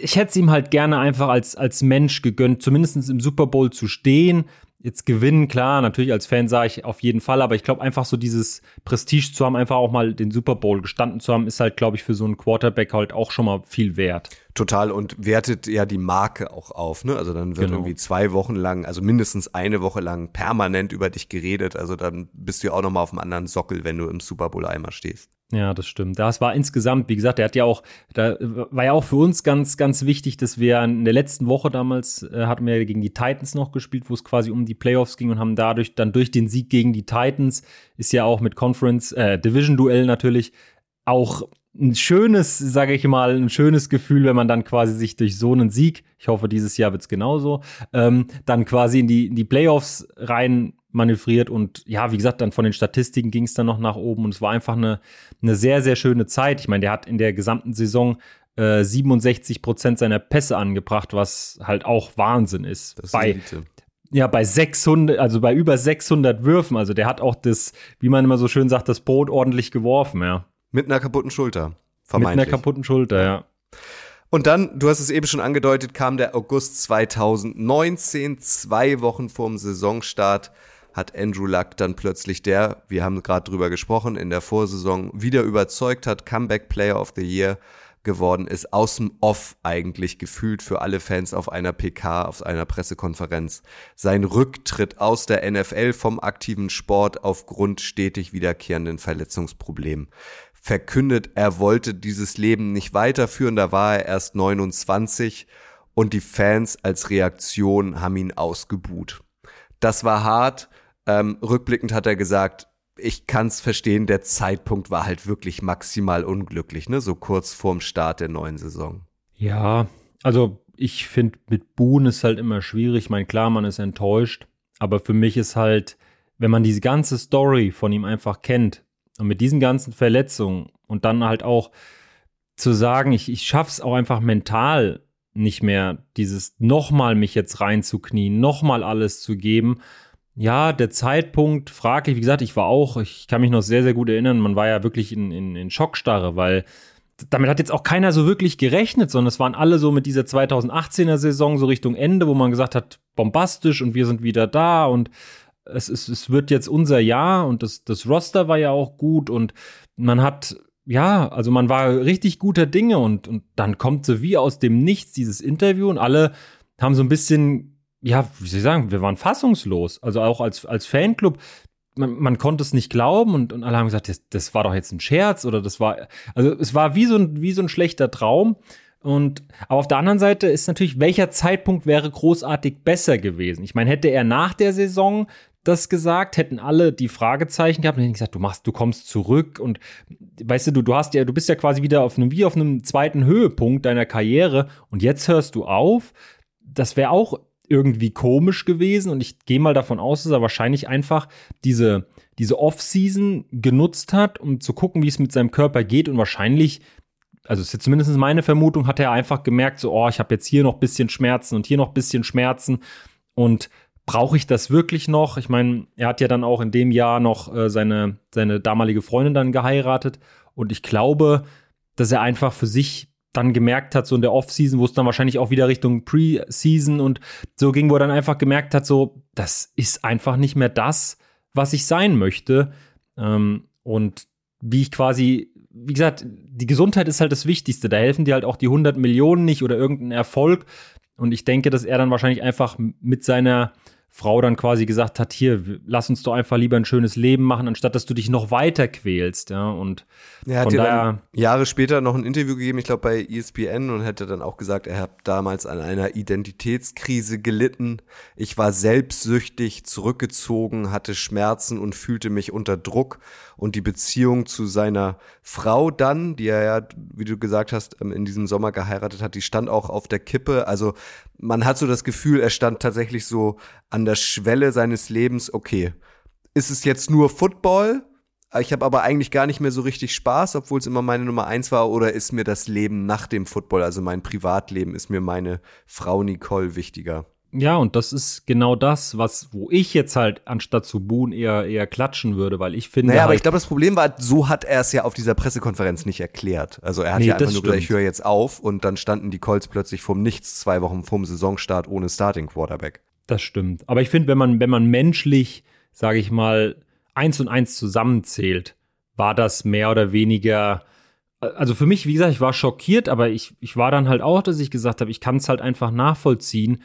Ich hätte es ihm halt gerne einfach als, als Mensch gegönnt, zumindest im Super Bowl zu stehen, jetzt gewinnen, klar, natürlich als Fan sage ich auf jeden Fall, aber ich glaube einfach so dieses Prestige zu haben, einfach auch mal den Super Bowl gestanden zu haben, ist halt, glaube ich, für so einen Quarterback halt auch schon mal viel wert. Total und wertet ja die Marke auch auf, ne? Also dann wird genau. irgendwie zwei Wochen lang, also mindestens eine Woche lang permanent über dich geredet. Also dann bist du ja auch noch mal auf einem anderen Sockel, wenn du im Super Bowl einmal stehst. Ja, das stimmt. Das war insgesamt, wie gesagt, er hat ja auch, da war ja auch für uns ganz, ganz wichtig, dass wir in der letzten Woche damals äh, hatten wir gegen die Titans noch gespielt, wo es quasi um die Playoffs ging und haben dadurch dann durch den Sieg gegen die Titans ist ja auch mit Conference, äh, Division-Duell natürlich auch ein schönes, sage ich mal, ein schönes Gefühl, wenn man dann quasi sich durch so einen Sieg, ich hoffe, dieses Jahr wird's genauso, ähm, dann quasi in die, in die Playoffs rein manövriert und ja, wie gesagt, dann von den Statistiken ging es dann noch nach oben und es war einfach eine, eine sehr, sehr schöne Zeit. Ich meine, der hat in der gesamten Saison äh, 67 Prozent seiner Pässe angebracht, was halt auch Wahnsinn ist. Das bei, ist ja, bei 600, also bei über 600 Würfen, also der hat auch das, wie man immer so schön sagt, das Brot ordentlich geworfen, ja. Mit einer kaputten Schulter, vermeintlich. Mit einer kaputten Schulter, ja. Und dann, du hast es eben schon angedeutet, kam der August 2019, zwei Wochen vorm Saisonstart hat Andrew Luck dann plötzlich der, wir haben gerade drüber gesprochen, in der Vorsaison wieder überzeugt hat, Comeback Player of the Year geworden ist, aus dem Off eigentlich gefühlt für alle Fans auf einer PK, auf einer Pressekonferenz. Sein Rücktritt aus der NFL vom aktiven Sport aufgrund stetig wiederkehrenden Verletzungsproblemen. Verkündet, er wollte dieses Leben nicht weiterführen, da war er erst 29 und die Fans als Reaktion haben ihn ausgebuht. Das war hart, ähm, rückblickend hat er gesagt, ich kann es verstehen, der Zeitpunkt war halt wirklich maximal unglücklich, ne? So kurz vorm Start der neuen Saison. Ja, also ich finde, mit Boone ist halt immer schwierig. Ich meine, klar, man ist enttäuscht, aber für mich ist halt, wenn man diese ganze Story von ihm einfach kennt und mit diesen ganzen Verletzungen und dann halt auch zu sagen, ich, ich schaff's auch einfach mental nicht mehr dieses nochmal mich jetzt reinzuknien, nochmal alles zu geben. Ja, der Zeitpunkt fraglich. Wie gesagt, ich war auch, ich kann mich noch sehr, sehr gut erinnern, man war ja wirklich in, in, in Schockstarre, weil damit hat jetzt auch keiner so wirklich gerechnet, sondern es waren alle so mit dieser 2018er Saison so Richtung Ende, wo man gesagt hat, bombastisch und wir sind wieder da und es, es, es wird jetzt unser Jahr und das, das Roster war ja auch gut und man hat, ja, also man war richtig guter Dinge und, und dann kommt so wie aus dem Nichts dieses Interview und alle haben so ein bisschen, ja, wie soll ich sagen, wir waren fassungslos. Also auch als, als Fanclub, man, man konnte es nicht glauben und, und alle haben gesagt, das, das war doch jetzt ein Scherz oder das war, also es war wie so ein, wie so ein schlechter Traum. Und aber auf der anderen Seite ist natürlich, welcher Zeitpunkt wäre großartig besser gewesen? Ich meine, hätte er nach der Saison das gesagt, hätten alle die Fragezeichen gehabt und hätten gesagt, du machst, du kommst zurück und weißt du, du, du hast ja, du bist ja quasi wieder auf einem, wie auf einem zweiten Höhepunkt deiner Karriere und jetzt hörst du auf. Das wäre auch irgendwie komisch gewesen und ich gehe mal davon aus, dass er wahrscheinlich einfach diese, diese Off-Season genutzt hat, um zu gucken, wie es mit seinem Körper geht und wahrscheinlich, also ist jetzt zumindest meine Vermutung, hat er einfach gemerkt, so, oh, ich habe jetzt hier noch bisschen Schmerzen und hier noch bisschen Schmerzen und brauche ich das wirklich noch? Ich meine, er hat ja dann auch in dem Jahr noch äh, seine, seine damalige Freundin dann geheiratet und ich glaube, dass er einfach für sich dann gemerkt hat, so in der Off-Season, wo es dann wahrscheinlich auch wieder Richtung Pre-Season und so ging, wo er dann einfach gemerkt hat, so, das ist einfach nicht mehr das, was ich sein möchte. Ähm, und wie ich quasi, wie gesagt, die Gesundheit ist halt das Wichtigste. Da helfen dir halt auch die 100 Millionen nicht oder irgendein Erfolg. Und ich denke, dass er dann wahrscheinlich einfach mit seiner Frau dann quasi gesagt hat, hier, lass uns doch einfach lieber ein schönes Leben machen, anstatt dass du dich noch weiter quälst, ja, und er hat ja dann Jahre später noch ein Interview gegeben, ich glaube bei ESPN und hätte dann auch gesagt, er hat damals an einer Identitätskrise gelitten. Ich war selbstsüchtig, zurückgezogen, hatte Schmerzen und fühlte mich unter Druck und die Beziehung zu seiner Frau dann, die er ja, wie du gesagt hast, ähm, in diesem Sommer geheiratet hat, die stand auch auf der Kippe. Also man hat so das Gefühl, er stand tatsächlich so an der Schwelle seines Lebens, okay, ist es jetzt nur Football? Ich habe aber eigentlich gar nicht mehr so richtig Spaß, obwohl es immer meine Nummer eins war. Oder ist mir das Leben nach dem Football, also mein Privatleben, ist mir meine Frau Nicole wichtiger? Ja, und das ist genau das, was, wo ich jetzt halt anstatt zu buhen eher, eher klatschen würde, weil ich finde. Naja, halt, aber ich glaube, das Problem war, so hat er es ja auf dieser Pressekonferenz nicht erklärt. Also er hat nee, ja einfach nur gesagt, ich höre jetzt auf und dann standen die Colts plötzlich vom Nichts zwei Wochen vorm Saisonstart ohne Starting Quarterback. Das stimmt. Aber ich finde, wenn man, wenn man menschlich, sage ich mal, eins und eins zusammenzählt, war das mehr oder weniger also für mich, wie gesagt, ich war schockiert, aber ich, ich war dann halt auch, dass ich gesagt habe, ich kann es halt einfach nachvollziehen,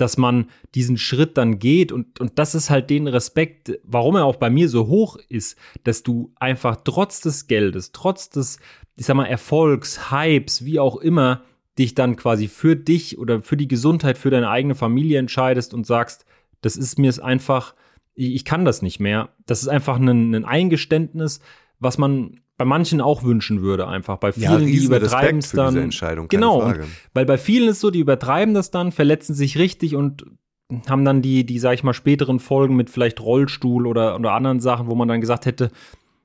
dass man diesen Schritt dann geht und, und das ist halt den Respekt, warum er auch bei mir so hoch ist, dass du einfach trotz des Geldes, trotz des, ich sag mal, Erfolgs, Hypes, wie auch immer, dich dann quasi für dich oder für die Gesundheit, für deine eigene Familie entscheidest und sagst, das ist mir es einfach, ich, kann das nicht mehr. Das ist einfach ein, ein Eingeständnis, was man bei manchen auch wünschen würde, einfach. Bei vielen, ja, die übertreiben es dann. Entscheidung, genau, und, weil bei vielen ist so, die übertreiben das dann, verletzen sich richtig und haben dann die, die, sag ich mal, späteren Folgen mit vielleicht Rollstuhl oder, oder anderen Sachen, wo man dann gesagt hätte,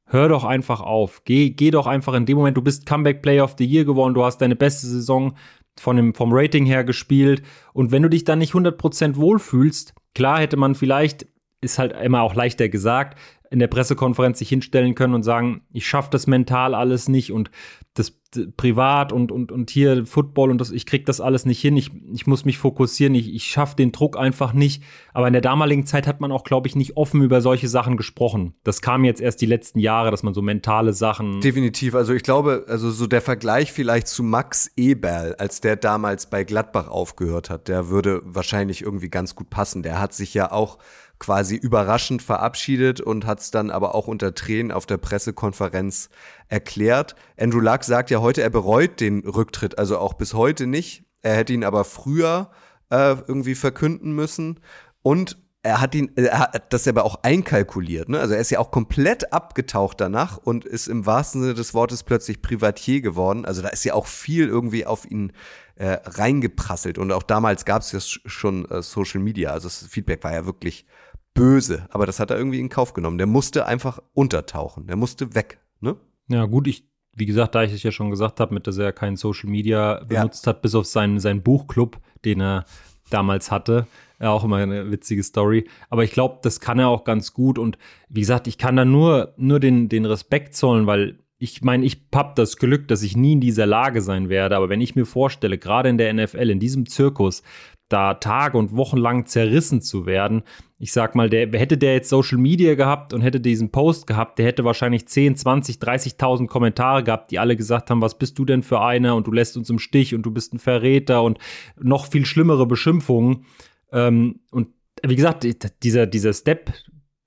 hör doch einfach auf. Geh, geh doch einfach in dem Moment, du bist Comeback Player of the Year geworden, du hast deine beste Saison von dem, vom Rating her gespielt. Und wenn du dich dann nicht 100% wohlfühlst, klar hätte man vielleicht, ist halt immer auch leichter gesagt, in der Pressekonferenz sich hinstellen können und sagen, ich schaffe das mental alles nicht und das privat und, und, und hier Football und das, ich krieg das alles nicht hin, ich, ich muss mich fokussieren, ich, ich schaffe den Druck einfach nicht. Aber in der damaligen Zeit hat man auch, glaube ich, nicht offen über solche Sachen gesprochen. Das kam jetzt erst die letzten Jahre, dass man so mentale Sachen. Definitiv. Also ich glaube, also so der Vergleich vielleicht zu Max Eberl, als der damals bei Gladbach aufgehört hat, der würde wahrscheinlich irgendwie ganz gut passen. Der hat sich ja auch quasi überraschend verabschiedet und hat es dann aber auch unter Tränen auf der Pressekonferenz erklärt. Andrew Luck sagt ja heute, er bereut den Rücktritt, also auch bis heute nicht. Er hätte ihn aber früher äh, irgendwie verkünden müssen. Und er hat ihn, er hat das aber auch einkalkuliert, ne? Also er ist ja auch komplett abgetaucht danach und ist im wahrsten Sinne des Wortes plötzlich Privatier geworden. Also da ist ja auch viel irgendwie auf ihn äh, reingeprasselt. Und auch damals gab es ja schon äh, Social Media. Also das Feedback war ja wirklich böse, aber das hat er irgendwie in Kauf genommen. Der musste einfach untertauchen, der musste weg, ne? Ja, gut, ich wie gesagt, da ich es ja schon gesagt habe, mit dass er kein Social Media benutzt ja. hat, bis auf seinen, seinen Buchclub, den er damals hatte. Ja, auch immer eine witzige Story. Aber ich glaube, das kann er auch ganz gut. Und wie gesagt, ich kann da nur, nur den, den Respekt zollen, weil ich meine, ich hab das Glück, dass ich nie in dieser Lage sein werde. Aber wenn ich mir vorstelle, gerade in der NFL, in diesem Zirkus, da Tage und Wochen lang zerrissen zu werden. Ich sag mal, der, hätte der jetzt Social Media gehabt und hätte diesen Post gehabt, der hätte wahrscheinlich 10, 20, 30.000 Kommentare gehabt, die alle gesagt haben, was bist du denn für einer und du lässt uns im Stich und du bist ein Verräter und noch viel schlimmere Beschimpfungen. Ähm, und wie gesagt, dieser, dieser Step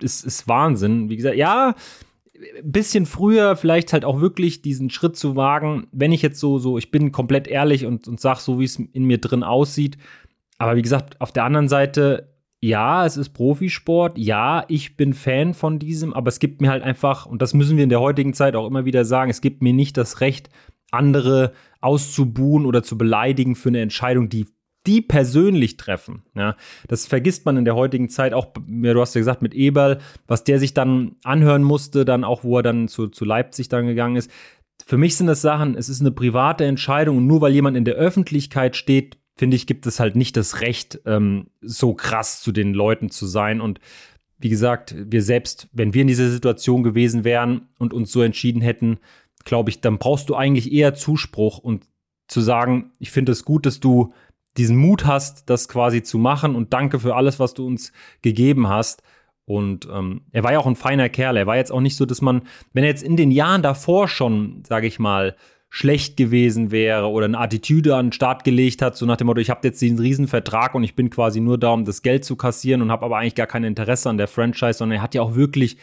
ist, ist Wahnsinn. Wie gesagt, ja, ein bisschen früher vielleicht halt auch wirklich diesen Schritt zu wagen, wenn ich jetzt so, so, ich bin komplett ehrlich und, und sag so, wie es in mir drin aussieht, aber wie gesagt, auf der anderen Seite, ja, es ist Profisport, ja, ich bin Fan von diesem, aber es gibt mir halt einfach, und das müssen wir in der heutigen Zeit auch immer wieder sagen, es gibt mir nicht das Recht, andere auszubuhen oder zu beleidigen für eine Entscheidung, die die persönlich treffen. Ja, das vergisst man in der heutigen Zeit auch, du hast ja gesagt, mit Eberl, was der sich dann anhören musste, dann auch, wo er dann zu, zu Leipzig dann gegangen ist. Für mich sind das Sachen, es ist eine private Entscheidung und nur weil jemand in der Öffentlichkeit steht, finde ich, gibt es halt nicht das Recht, ähm, so krass zu den Leuten zu sein. Und wie gesagt, wir selbst, wenn wir in dieser Situation gewesen wären und uns so entschieden hätten, glaube ich, dann brauchst du eigentlich eher Zuspruch und zu sagen, ich finde es gut, dass du diesen Mut hast, das quasi zu machen und danke für alles, was du uns gegeben hast. Und ähm, er war ja auch ein feiner Kerl. Er war jetzt auch nicht so, dass man, wenn er jetzt in den Jahren davor schon, sage ich mal, schlecht gewesen wäre oder eine Attitüde an den Start gelegt hat, so nach dem Motto, ich habe jetzt diesen Riesenvertrag und ich bin quasi nur da, um das Geld zu kassieren und habe aber eigentlich gar kein Interesse an der Franchise, sondern er hat ja auch wirklich,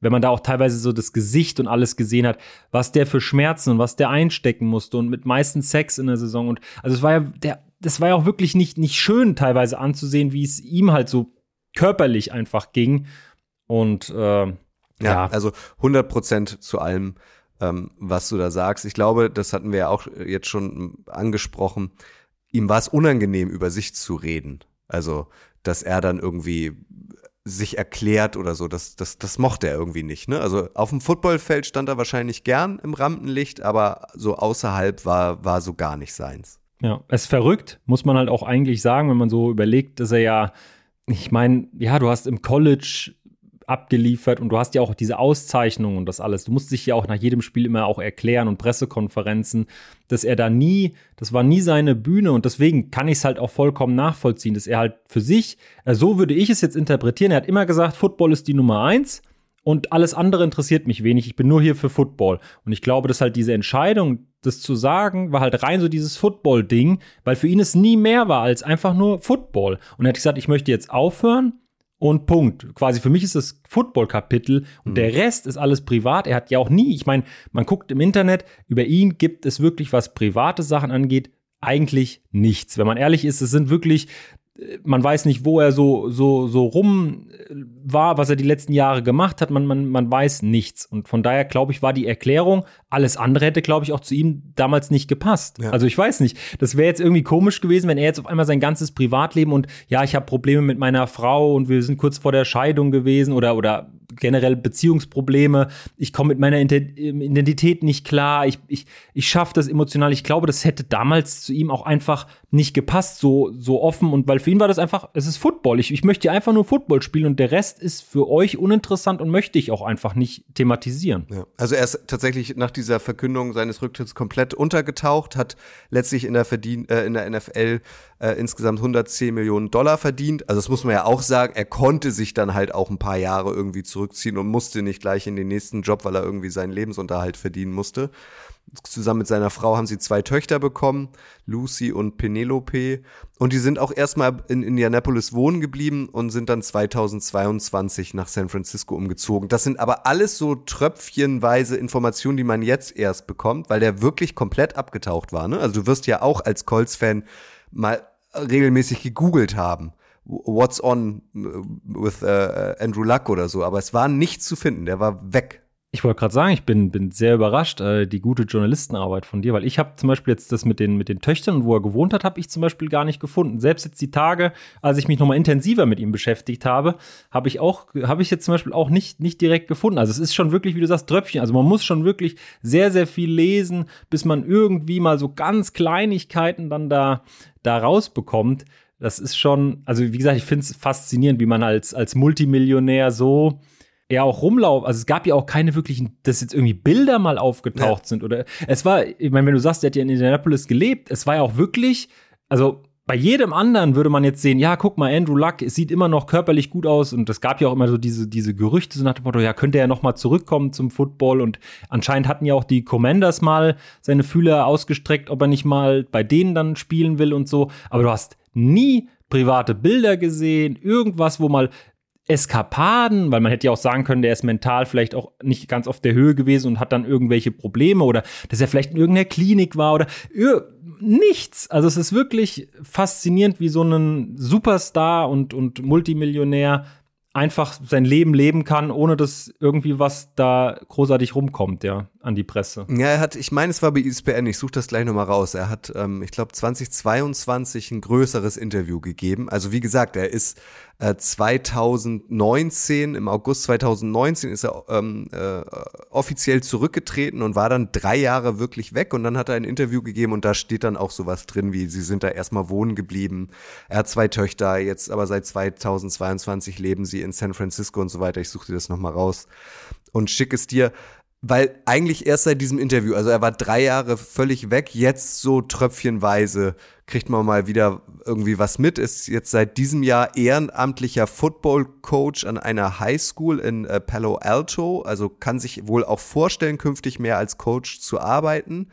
wenn man da auch teilweise so das Gesicht und alles gesehen hat, was der für Schmerzen und was der einstecken musste und mit meistens Sex in der Saison und also es war ja der das war ja auch wirklich nicht nicht schön teilweise anzusehen, wie es ihm halt so körperlich einfach ging und äh, ja, ja, also 100 Prozent zu allem ähm, was du da sagst. Ich glaube, das hatten wir ja auch jetzt schon angesprochen. Ihm war es unangenehm, über sich zu reden. Also, dass er dann irgendwie sich erklärt oder so, das, das, das mochte er irgendwie nicht. Ne? Also auf dem Footballfeld stand er wahrscheinlich gern im Rampenlicht, aber so außerhalb war, war so gar nicht seins. Ja, es ist verrückt, muss man halt auch eigentlich sagen, wenn man so überlegt, dass er ja, ich meine, ja, du hast im College abgeliefert und du hast ja auch diese Auszeichnungen und das alles. Du musst dich ja auch nach jedem Spiel immer auch erklären und Pressekonferenzen, dass er da nie, das war nie seine Bühne und deswegen kann ich es halt auch vollkommen nachvollziehen, dass er halt für sich, äh, so würde ich es jetzt interpretieren, er hat immer gesagt, Football ist die Nummer eins und alles andere interessiert mich wenig, ich bin nur hier für Football. Und ich glaube, dass halt diese Entscheidung, das zu sagen, war halt rein so dieses Football-Ding, weil für ihn es nie mehr war als einfach nur Football. Und er hat gesagt, ich möchte jetzt aufhören und Punkt. Quasi für mich ist das Football-Kapitel und mhm. der Rest ist alles privat. Er hat ja auch nie, ich meine, man guckt im Internet, über ihn gibt es wirklich, was private Sachen angeht, eigentlich nichts. Wenn man ehrlich ist, es sind wirklich man weiß nicht, wo er so, so, so rum äh, war, was er die letzten Jahre gemacht hat. Man, man, man weiß nichts. Und von daher, glaube ich, war die Erklärung, alles andere hätte, glaube ich, auch zu ihm damals nicht gepasst. Ja. Also ich weiß nicht. Das wäre jetzt irgendwie komisch gewesen, wenn er jetzt auf einmal sein ganzes Privatleben und ja, ich habe Probleme mit meiner Frau und wir sind kurz vor der Scheidung gewesen oder, oder generell Beziehungsprobleme, ich komme mit meiner Identität nicht klar, ich, ich, ich schaffe das emotional. Ich glaube, das hätte damals zu ihm auch einfach nicht gepasst, so, so offen. Und weil für ihn war das einfach, es ist Football. Ich, ich möchte einfach nur Football spielen und der Rest ist für euch uninteressant und möchte ich auch einfach nicht thematisieren. Ja. Also er ist tatsächlich nach dieser Verkündung seines Rücktritts komplett untergetaucht, hat letztlich in der, Verdien äh, in der NFL äh, insgesamt 110 Millionen Dollar verdient. Also das muss man ja auch sagen, er konnte sich dann halt auch ein paar Jahre irgendwie zurückziehen und musste nicht gleich in den nächsten Job, weil er irgendwie seinen Lebensunterhalt verdienen musste. Zusammen mit seiner Frau haben sie zwei Töchter bekommen, Lucy und Penelope. Und die sind auch erstmal in Indianapolis wohnen geblieben und sind dann 2022 nach San Francisco umgezogen. Das sind aber alles so tröpfchenweise Informationen, die man jetzt erst bekommt, weil der wirklich komplett abgetaucht war. Ne? Also du wirst ja auch als Colts-Fan mal regelmäßig gegoogelt haben. What's on with uh, Andrew Luck oder so, aber es war nichts zu finden, der war weg. Ich wollte gerade sagen, ich bin, bin sehr überrascht, äh, die gute Journalistenarbeit von dir, weil ich habe zum Beispiel jetzt das mit den, mit den Töchtern, wo er gewohnt hat, habe ich zum Beispiel gar nicht gefunden. Selbst jetzt die Tage, als ich mich nochmal intensiver mit ihm beschäftigt habe, habe ich auch, habe ich jetzt zum Beispiel auch nicht, nicht direkt gefunden. Also es ist schon wirklich, wie du sagst, Tröpfchen. Also man muss schon wirklich sehr, sehr viel lesen, bis man irgendwie mal so ganz Kleinigkeiten dann da, da rausbekommt. Das ist schon, also wie gesagt, ich finde es faszinierend, wie man als, als Multimillionär so er auch rumlaufen. Also es gab ja auch keine wirklichen, dass jetzt irgendwie Bilder mal aufgetaucht ja. sind oder es war, ich meine, wenn du sagst, der hat ja in Indianapolis gelebt, es war ja auch wirklich, also bei jedem anderen würde man jetzt sehen, ja, guck mal, Andrew Luck, es sieht immer noch körperlich gut aus und es gab ja auch immer so diese, diese Gerüchte so nach dem Motto, ja, könnte er noch mal zurückkommen zum Football und anscheinend hatten ja auch die Commanders mal seine Fühler ausgestreckt, ob er nicht mal bei denen dann spielen will und so, aber du hast nie private Bilder gesehen, irgendwas, wo mal Eskapaden, weil man hätte ja auch sagen können, der ist mental vielleicht auch nicht ganz auf der Höhe gewesen und hat dann irgendwelche Probleme oder dass er vielleicht in irgendeiner Klinik war oder nichts. Also es ist wirklich faszinierend, wie so ein Superstar und, und Multimillionär einfach sein Leben leben kann, ohne dass irgendwie was da großartig rumkommt, ja, an die Presse. Ja, er hat, ich meine, es war bei ESPN, ich suche das gleich nochmal raus. Er hat, ähm, ich glaube, 2022 ein größeres Interview gegeben. Also wie gesagt, er ist äh, 2019, im August 2019 ist er ähm, äh, offiziell zurückgetreten und war dann drei Jahre wirklich weg und dann hat er ein Interview gegeben und da steht dann auch sowas drin, wie sie sind da erstmal wohnen geblieben. Er hat zwei Töchter, jetzt aber seit 2022 leben sie in San Francisco und so weiter. Ich suche dir das nochmal raus und schicke es dir weil eigentlich erst seit diesem Interview, also er war drei Jahre völlig weg, jetzt so tröpfchenweise kriegt man mal wieder irgendwie was mit, ist jetzt seit diesem Jahr ehrenamtlicher Football-Coach an einer Highschool in äh, Palo Alto, also kann sich wohl auch vorstellen, künftig mehr als Coach zu arbeiten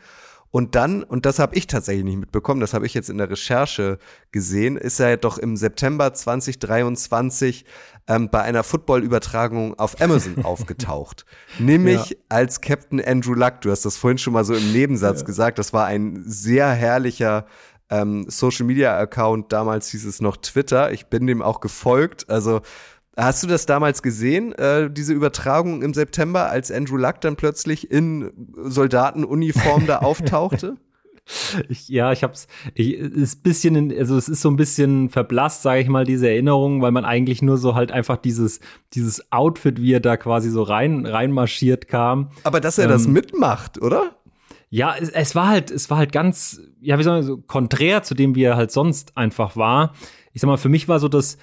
und dann, und das habe ich tatsächlich nicht mitbekommen, das habe ich jetzt in der Recherche gesehen, ist er doch im September 2023 ähm, bei einer Football-Übertragung auf Amazon *laughs* aufgetaucht. Nämlich ja. als Captain Andrew Luck. Du hast das vorhin schon mal so im Nebensatz ja. gesagt. Das war ein sehr herrlicher ähm, Social Media Account. Damals hieß es noch Twitter. Ich bin dem auch gefolgt. Also Hast du das damals gesehen, äh, diese Übertragung im September, als Andrew Luck dann plötzlich in Soldatenuniform da *laughs* auftauchte? Ich, ja, ich hab's, ich, ist bisschen, in, also es ist so ein bisschen verblasst, sage ich mal, diese Erinnerung, weil man eigentlich nur so halt einfach dieses, dieses Outfit, wie er da quasi so rein, reinmarschiert kam. Aber dass er ähm, das mitmacht, oder? Ja, es, es, war halt, es war halt ganz, ja, wie soll man so, konträr zu dem, wie er halt sonst einfach war. Ich sag mal, für mich war so das,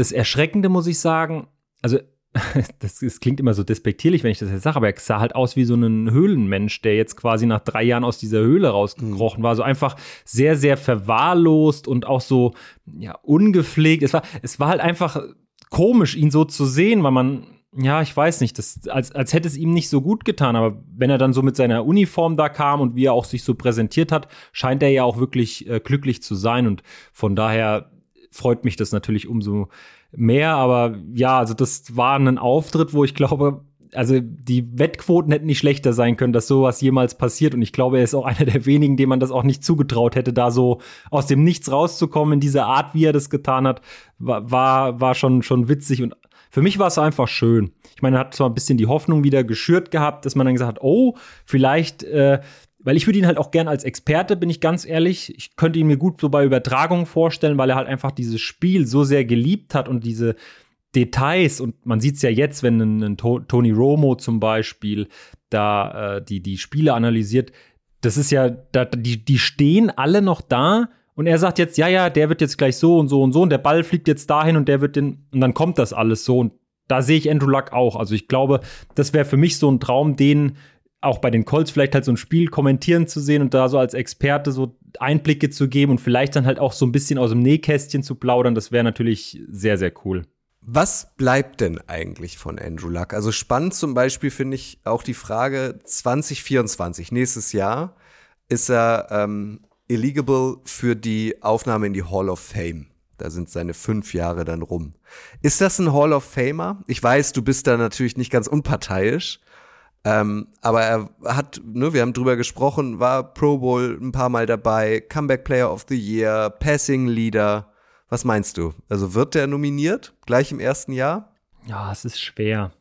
das Erschreckende, muss ich sagen, also *laughs* das, das, klingt immer so despektierlich, wenn ich das jetzt sage, aber er sah halt aus wie so ein Höhlenmensch, der jetzt quasi nach drei Jahren aus dieser Höhle rausgekrochen war. So einfach sehr, sehr verwahrlost und auch so ja, ungepflegt. Es war, es war halt einfach komisch, ihn so zu sehen, weil man, ja, ich weiß nicht, das, als, als hätte es ihm nicht so gut getan. Aber wenn er dann so mit seiner Uniform da kam und wie er auch sich so präsentiert hat, scheint er ja auch wirklich äh, glücklich zu sein. Und von daher freut mich das natürlich umso mehr. Aber ja, also das war ein Auftritt, wo ich glaube, also die Wettquoten hätten nicht schlechter sein können, dass sowas jemals passiert. Und ich glaube, er ist auch *laughs* einer der wenigen, dem man das auch nicht zugetraut hätte, da so aus dem Nichts rauszukommen in dieser Art, wie er das getan hat, war, war schon, schon witzig. Und für mich war es einfach schön. Ich meine, er hat zwar ein bisschen die Hoffnung wieder geschürt gehabt, dass man dann gesagt hat, oh, vielleicht äh, weil ich würde ihn halt auch gern als Experte, bin ich ganz ehrlich. Ich könnte ihn mir gut so bei Übertragungen vorstellen, weil er halt einfach dieses Spiel so sehr geliebt hat und diese Details. Und man sieht es ja jetzt, wenn ein, ein Tony Romo zum Beispiel da äh, die, die Spiele analysiert. Das ist ja, da, die, die stehen alle noch da und er sagt jetzt, ja, ja, der wird jetzt gleich so und so und so und der Ball fliegt jetzt dahin und der wird den, und dann kommt das alles so. Und da sehe ich Andrew Luck auch. Also ich glaube, das wäre für mich so ein Traum, den auch bei den Colts vielleicht halt so ein Spiel kommentieren zu sehen und da so als Experte so Einblicke zu geben und vielleicht dann halt auch so ein bisschen aus dem Nähkästchen zu plaudern, das wäre natürlich sehr, sehr cool. Was bleibt denn eigentlich von Andrew Luck? Also spannend zum Beispiel finde ich auch die Frage 2024, nächstes Jahr, ist er ähm, eligable für die Aufnahme in die Hall of Fame. Da sind seine fünf Jahre dann rum. Ist das ein Hall of Famer? Ich weiß, du bist da natürlich nicht ganz unparteiisch. Ähm, aber er hat, ne, wir haben drüber gesprochen, war Pro Bowl ein paar Mal dabei, Comeback Player of the Year, Passing Leader. Was meinst du? Also wird der nominiert gleich im ersten Jahr? Ja, es ist schwer.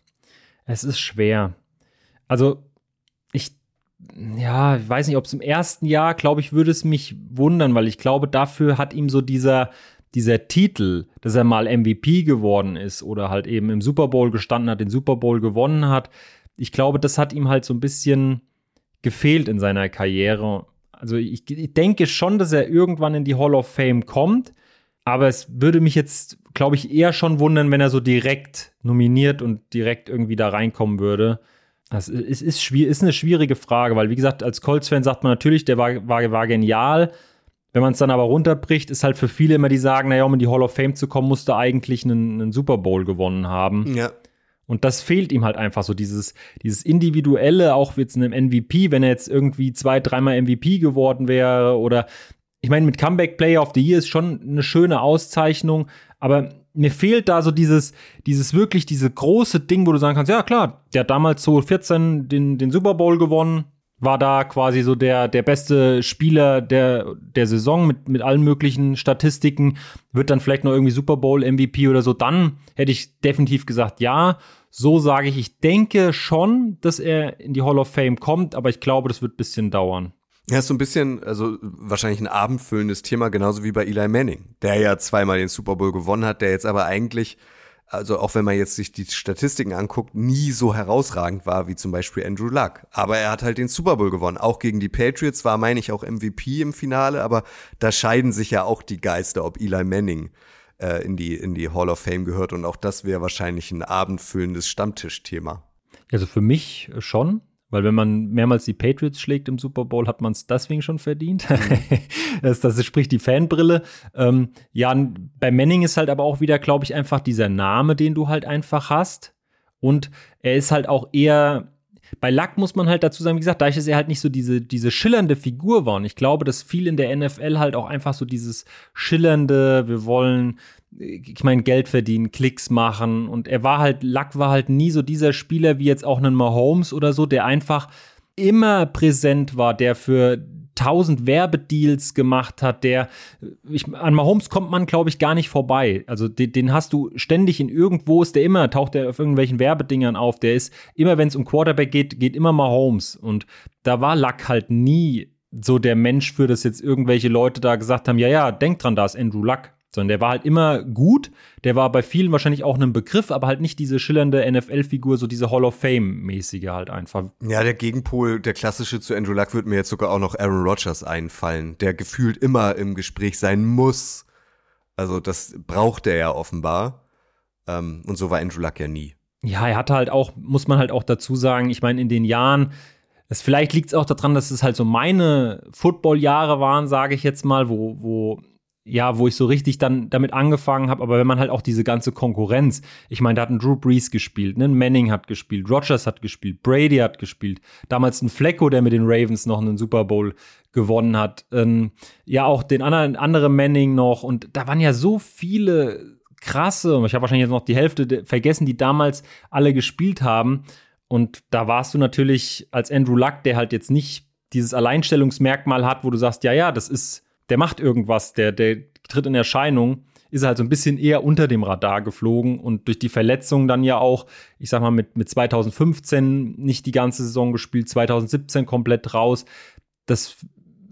Es ist schwer. Also ich, ja, ich weiß nicht, ob es im ersten Jahr, glaube ich, würde es mich wundern, weil ich glaube, dafür hat ihm so dieser, dieser Titel, dass er mal MVP geworden ist oder halt eben im Super Bowl gestanden hat, den Super Bowl gewonnen hat, ich glaube, das hat ihm halt so ein bisschen gefehlt in seiner Karriere. Also ich, ich denke schon, dass er irgendwann in die Hall of Fame kommt, aber es würde mich jetzt, glaube ich, eher schon wundern, wenn er so direkt nominiert und direkt irgendwie da reinkommen würde. Das ist, ist, ist eine schwierige Frage, weil, wie gesagt, als Colts-Fan sagt man natürlich, der war, war, war genial. Wenn man es dann aber runterbricht, ist halt für viele immer, die sagen, naja, um in die Hall of Fame zu kommen, musste eigentlich einen, einen Super Bowl gewonnen haben. Ja. Und das fehlt ihm halt einfach so, dieses, dieses individuelle, auch jetzt in einem MVP, wenn er jetzt irgendwie zwei, dreimal MVP geworden wäre oder ich meine, mit Comeback Player of the Year ist schon eine schöne Auszeichnung, aber mir fehlt da so dieses, dieses wirklich, diese große Ding, wo du sagen kannst, ja klar, der hat damals 2014 den, den Super Bowl gewonnen, war da quasi so der, der beste Spieler der, der Saison mit, mit allen möglichen Statistiken, wird dann vielleicht noch irgendwie Super Bowl MVP oder so, dann hätte ich definitiv gesagt, ja. So sage ich, ich denke schon, dass er in die Hall of Fame kommt, aber ich glaube, das wird ein bisschen dauern. Ja, ist so ein bisschen, also wahrscheinlich ein abendfüllendes Thema, genauso wie bei Eli Manning, der ja zweimal den Super Bowl gewonnen hat, der jetzt aber eigentlich, also auch wenn man jetzt sich die Statistiken anguckt, nie so herausragend war wie zum Beispiel Andrew Luck. Aber er hat halt den Super Bowl gewonnen. Auch gegen die Patriots war, meine ich, auch MVP im Finale, aber da scheiden sich ja auch die Geister, ob Eli Manning äh, in, die, in die Hall of Fame gehört. Und auch das wäre wahrscheinlich ein abendfüllendes Stammtischthema. Also für mich schon. Weil wenn man mehrmals die Patriots schlägt im Super Bowl, hat man es deswegen schon verdient. *laughs* das, das spricht die Fanbrille. Ähm, ja, bei Manning ist halt aber auch wieder, glaube ich, einfach dieser Name, den du halt einfach hast. Und er ist halt auch eher bei Luck muss man halt dazu sagen, wie gesagt, da ist er halt nicht so diese, diese schillernde Figur war. Und ich glaube, dass viel in der NFL halt auch einfach so dieses schillernde, wir wollen ich meine, Geld verdienen, Klicks machen. Und er war halt, Luck war halt nie so dieser Spieler wie jetzt auch einen Mahomes oder so, der einfach immer präsent war, der für tausend Werbedeals gemacht hat, der ich, an Mahomes kommt man glaube ich gar nicht vorbei. Also den, den, hast du ständig in irgendwo ist der immer taucht der auf irgendwelchen Werbedingern auf. Der ist immer wenn es um Quarterback geht, geht immer Mahomes und da war Luck halt nie so der Mensch für das jetzt irgendwelche Leute da gesagt haben, ja ja, denk dran, da ist Andrew Luck sondern der war halt immer gut. Der war bei vielen wahrscheinlich auch ein Begriff, aber halt nicht diese schillernde NFL-Figur, so diese Hall of Fame-mäßige halt einfach. Ja, der Gegenpol, der klassische zu Andrew Luck, wird mir jetzt sogar auch noch Aaron Rodgers einfallen, der gefühlt immer im Gespräch sein muss. Also das braucht er ja offenbar. Ähm, und so war Andrew Luck ja nie. Ja, er hatte halt auch, muss man halt auch dazu sagen, ich meine, in den Jahren, es, vielleicht liegt es auch daran, dass es halt so meine Football-Jahre waren, sage ich jetzt mal, wo, wo ja, wo ich so richtig dann damit angefangen habe, aber wenn man halt auch diese ganze Konkurrenz, ich meine, da hat ein Drew Brees gespielt, ne? Manning hat gespielt, Rogers hat gespielt, Brady hat gespielt, damals ein Flecko, der mit den Ravens noch einen Super Bowl gewonnen hat, ähm, ja auch den anderen andere Manning noch und da waren ja so viele krasse, ich habe wahrscheinlich jetzt noch die Hälfte vergessen, die damals alle gespielt haben und da warst du natürlich als Andrew Luck, der halt jetzt nicht dieses Alleinstellungsmerkmal hat, wo du sagst, ja, ja, das ist der macht irgendwas, der, der tritt in Erscheinung, ist halt so ein bisschen eher unter dem Radar geflogen und durch die Verletzung dann ja auch, ich sag mal, mit, mit 2015 nicht die ganze Saison gespielt, 2017 komplett raus. Das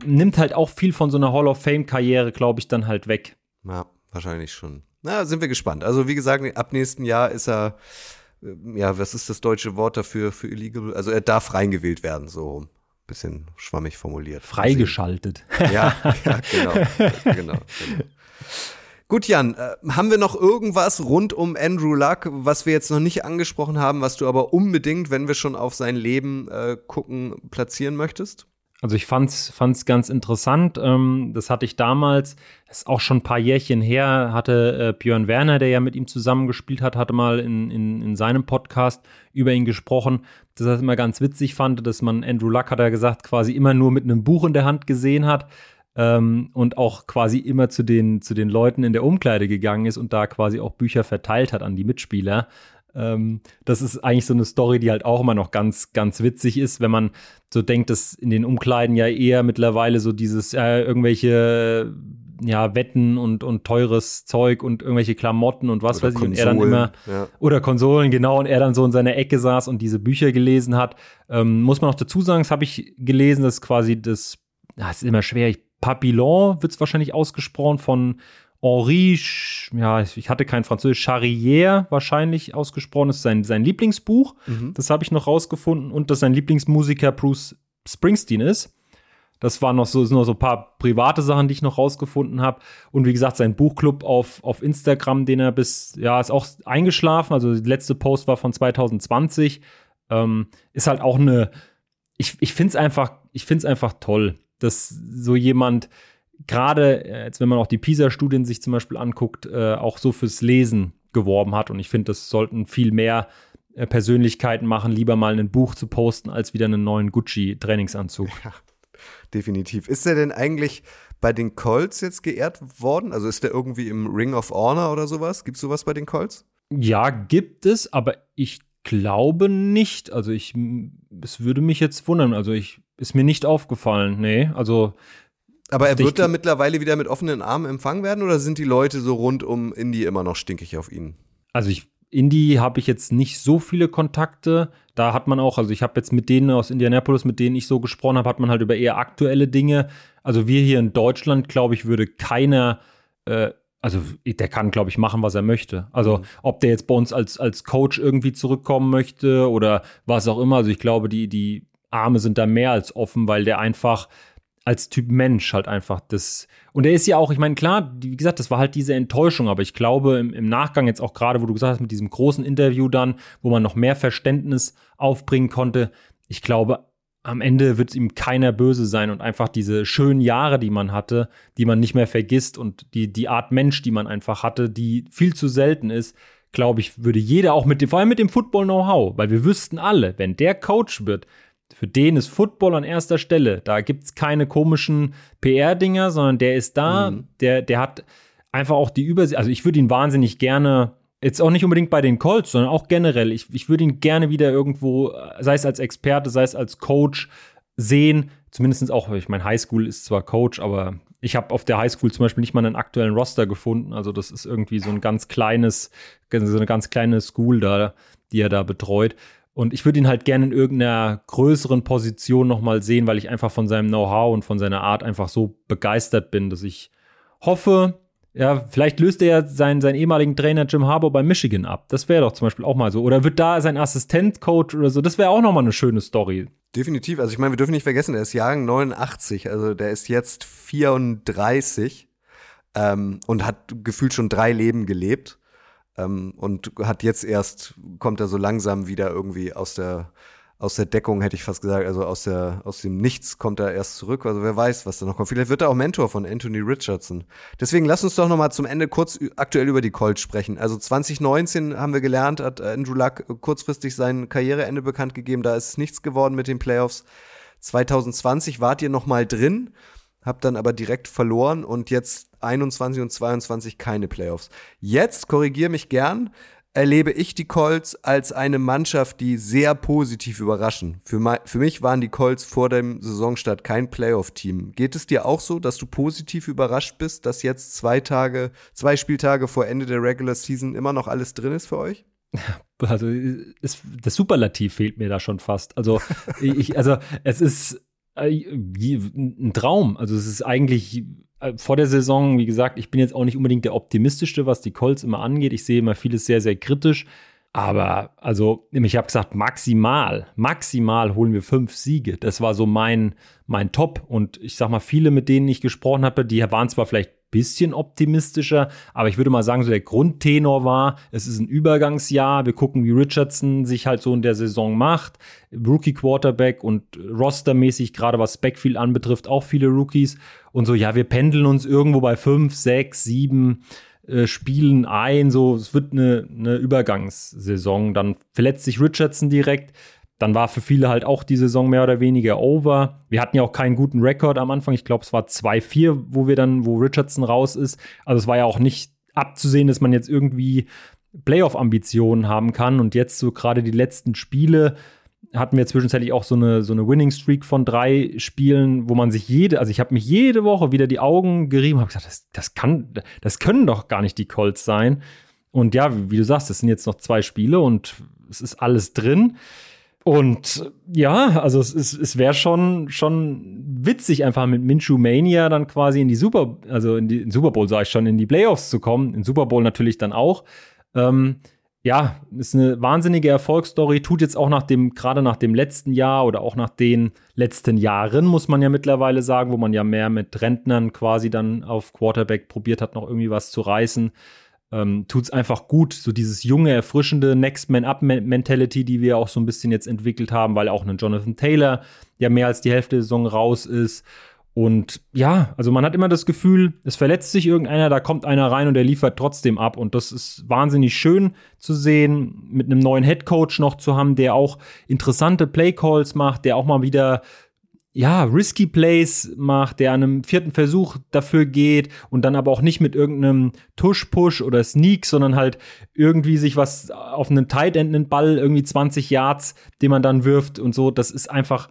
nimmt halt auch viel von so einer Hall of Fame-Karriere, glaube ich, dann halt weg. Ja, wahrscheinlich schon. Na, sind wir gespannt. Also, wie gesagt, ab nächsten Jahr ist er, äh, ja, was ist das deutsche Wort dafür, für illegal? Also, er darf reingewählt werden, so bisschen schwammig formuliert. Freigeschaltet. Ja, ja genau, *laughs* genau, genau. Gut, Jan, äh, haben wir noch irgendwas rund um Andrew Luck, was wir jetzt noch nicht angesprochen haben, was du aber unbedingt, wenn wir schon auf sein Leben äh, gucken, platzieren möchtest? Also ich fand's, fand's ganz interessant. Ähm, das hatte ich damals, ist auch schon ein paar Jährchen her, hatte äh, Björn Werner, der ja mit ihm zusammengespielt hat, hatte mal in, in, in seinem Podcast über ihn gesprochen, er es immer ganz witzig fand, dass man Andrew Luck, hat er gesagt, quasi immer nur mit einem Buch in der Hand gesehen hat ähm, und auch quasi immer zu den, zu den Leuten in der Umkleide gegangen ist und da quasi auch Bücher verteilt hat an die Mitspieler. Ähm, das ist eigentlich so eine Story, die halt auch immer noch ganz, ganz witzig ist, wenn man so denkt, dass in den Umkleiden ja eher mittlerweile so dieses, äh, irgendwelche ja, Wetten und, und teures Zeug und irgendwelche Klamotten und was Oder weiß ich. Und er dann immer, ja. oder Konsolen, genau, und er dann so in seiner Ecke saß und diese Bücher gelesen hat. Ähm, muss man noch dazu sagen, das habe ich gelesen, das ist quasi das, ja, ist immer schwer, ich, Papillon wird es wahrscheinlich ausgesprochen von Henri, ja, ich hatte kein Französisch, Charrière wahrscheinlich ausgesprochen, das ist sein, sein Lieblingsbuch. Das habe ich noch rausgefunden und dass sein Lieblingsmusiker Bruce Springsteen ist. Das waren noch so, sind noch so ein paar private Sachen, die ich noch rausgefunden habe. Und wie gesagt, sein Buchclub auf, auf Instagram, den er bis, ja, ist auch eingeschlafen. Also die letzte Post war von 2020. Ähm, ist halt auch eine, ich, ich finde es einfach, einfach toll, dass so jemand, gerade äh, jetzt, wenn man auch die PISA-Studien sich zum Beispiel anguckt, äh, auch so fürs Lesen geworben hat. Und ich finde, das sollten viel mehr äh, Persönlichkeiten machen, lieber mal ein Buch zu posten, als wieder einen neuen Gucci-Trainingsanzug. Definitiv. Ist er denn eigentlich bei den Colts jetzt geehrt worden? Also ist der irgendwie im Ring of Honor oder sowas? Gibt es sowas bei den Colts? Ja, gibt es, aber ich glaube nicht. Also ich, es würde mich jetzt wundern. Also ich, ist mir nicht aufgefallen. Nee, also Aber er wird da mittlerweile wieder mit offenen Armen empfangen werden oder sind die Leute so rund um Indy immer noch stinkig auf ihn? Also ich, Indie habe ich jetzt nicht so viele Kontakte. Da hat man auch, also ich habe jetzt mit denen aus Indianapolis, mit denen ich so gesprochen habe, hat man halt über eher aktuelle Dinge. Also wir hier in Deutschland, glaube ich, würde keiner, äh, also der kann, glaube ich, machen, was er möchte. Also ob der jetzt bei uns als, als Coach irgendwie zurückkommen möchte oder was auch immer. Also ich glaube, die, die Arme sind da mehr als offen, weil der einfach als Typ Mensch halt einfach das. Und er ist ja auch, ich meine, klar, wie gesagt, das war halt diese Enttäuschung, aber ich glaube, im, im Nachgang jetzt auch gerade, wo du gesagt hast, mit diesem großen Interview dann, wo man noch mehr Verständnis aufbringen konnte, ich glaube, am Ende wird ihm keiner böse sein und einfach diese schönen Jahre, die man hatte, die man nicht mehr vergisst und die, die Art Mensch, die man einfach hatte, die viel zu selten ist, glaube ich, würde jeder auch mit dem, vor allem mit dem Football-Know-how, weil wir wüssten alle, wenn der Coach wird, für den ist Football an erster Stelle. Da gibt es keine komischen PR-Dinger, sondern der ist da, der, der hat einfach auch die Übersicht. Also ich würde ihn wahnsinnig gerne, jetzt auch nicht unbedingt bei den Colts, sondern auch generell, ich, ich würde ihn gerne wieder irgendwo, sei es als Experte, sei es als Coach, sehen. Zumindest auch, ich meine, Highschool ist zwar Coach, aber ich habe auf der Highschool zum Beispiel nicht mal einen aktuellen Roster gefunden. Also das ist irgendwie so ein ganz kleines, so eine ganz kleine School da, die er da betreut. Und ich würde ihn halt gerne in irgendeiner größeren Position nochmal sehen, weil ich einfach von seinem Know-how und von seiner Art einfach so begeistert bin, dass ich hoffe, ja, vielleicht löst er ja seinen, seinen ehemaligen Trainer Jim Harbour bei Michigan ab. Das wäre doch zum Beispiel auch mal so. Oder wird da sein Assistent Coach oder so? Das wäre auch nochmal eine schöne Story. Definitiv. Also ich meine, wir dürfen nicht vergessen, er ist Jahrgang 89, also der ist jetzt 34 ähm, und hat gefühlt schon drei Leben gelebt ähm, und hat jetzt erst, kommt er so langsam wieder irgendwie aus der aus der Deckung, hätte ich fast gesagt, also aus der aus dem Nichts kommt er erst zurück. Also wer weiß, was da noch kommt. Vielleicht wird er auch Mentor von Anthony Richardson. Deswegen lass uns doch noch mal zum Ende kurz aktuell über die Colts sprechen. Also 2019 haben wir gelernt, hat Andrew Luck kurzfristig sein Karriereende bekannt gegeben. Da ist nichts geworden mit den Playoffs. 2020 wart ihr noch mal drin, habt dann aber direkt verloren und jetzt 21 und 22 keine Playoffs. Jetzt korrigiere mich gern erlebe ich die Colts als eine Mannschaft, die sehr positiv überraschen. Für, für mich waren die Colts vor dem Saisonstart kein Playoff-Team. Geht es dir auch so, dass du positiv überrascht bist, dass jetzt zwei Tage, zwei Spieltage vor Ende der Regular Season immer noch alles drin ist für euch? *laughs* Also ist, das Superlativ fehlt mir da schon fast. Also ich, also es ist ein Traum. Also es ist eigentlich äh, vor der Saison, wie gesagt, ich bin jetzt auch nicht unbedingt der optimistischste, was die Colts immer angeht. Ich sehe immer vieles sehr, sehr kritisch. Aber also, ich habe gesagt, maximal, maximal holen wir fünf Siege. Das war so mein, mein Top. Und ich sag mal, viele, mit denen ich gesprochen habe, die waren zwar vielleicht bisschen optimistischer, aber ich würde mal sagen, so der Grundtenor war, es ist ein Übergangsjahr. Wir gucken, wie Richardson sich halt so in der Saison macht. Rookie Quarterback und rostermäßig, gerade was Backfield anbetrifft, auch viele Rookies. Und so, ja, wir pendeln uns irgendwo bei fünf, sechs, sieben äh, Spielen ein. So, es wird eine, eine Übergangssaison. Dann verletzt sich Richardson direkt. Dann war für viele halt auch die Saison mehr oder weniger over. Wir hatten ja auch keinen guten Rekord am Anfang. Ich glaube, es war 2-4, wo wir dann, wo Richardson raus ist. Also es war ja auch nicht abzusehen, dass man jetzt irgendwie Playoff-Ambitionen haben kann. Und jetzt so gerade die letzten Spiele, hatten wir zwischenzeitlich auch so eine, so eine Winning Streak von drei Spielen, wo man sich jede, also ich habe mich jede Woche wieder die Augen gerieben, habe gesagt, das, das kann, das können doch gar nicht die Colts sein. Und ja, wie du sagst, es sind jetzt noch zwei Spiele und es ist alles drin. Und ja, also es, ist, es wäre schon, schon witzig, einfach mit Minshew Mania dann quasi in die Super, also in die in Super Bowl, sage ich schon, in die Playoffs zu kommen. In Super Bowl natürlich dann auch. Ähm, ja, ist eine wahnsinnige Erfolgsstory, tut jetzt auch nach dem, gerade nach dem letzten Jahr oder auch nach den letzten Jahren, muss man ja mittlerweile sagen, wo man ja mehr mit Rentnern quasi dann auf Quarterback probiert hat, noch irgendwie was zu reißen. Ähm, tut es einfach gut, so dieses junge, erfrischende Next Man Up Mentality, die wir auch so ein bisschen jetzt entwickelt haben, weil auch ein Jonathan Taylor ja mehr als die Hälfte der Saison raus ist und ja, also man hat immer das Gefühl, es verletzt sich irgendeiner, da kommt einer rein und der liefert trotzdem ab. Und das ist wahnsinnig schön zu sehen, mit einem neuen Headcoach noch zu haben, der auch interessante Playcalls macht, der auch mal wieder ja, risky Plays macht, der an einem vierten Versuch dafür geht und dann aber auch nicht mit irgendeinem Tush-Push oder Sneak, sondern halt irgendwie sich was auf einen Tight End, einen Ball, irgendwie 20 Yards, den man dann wirft und so. Das ist einfach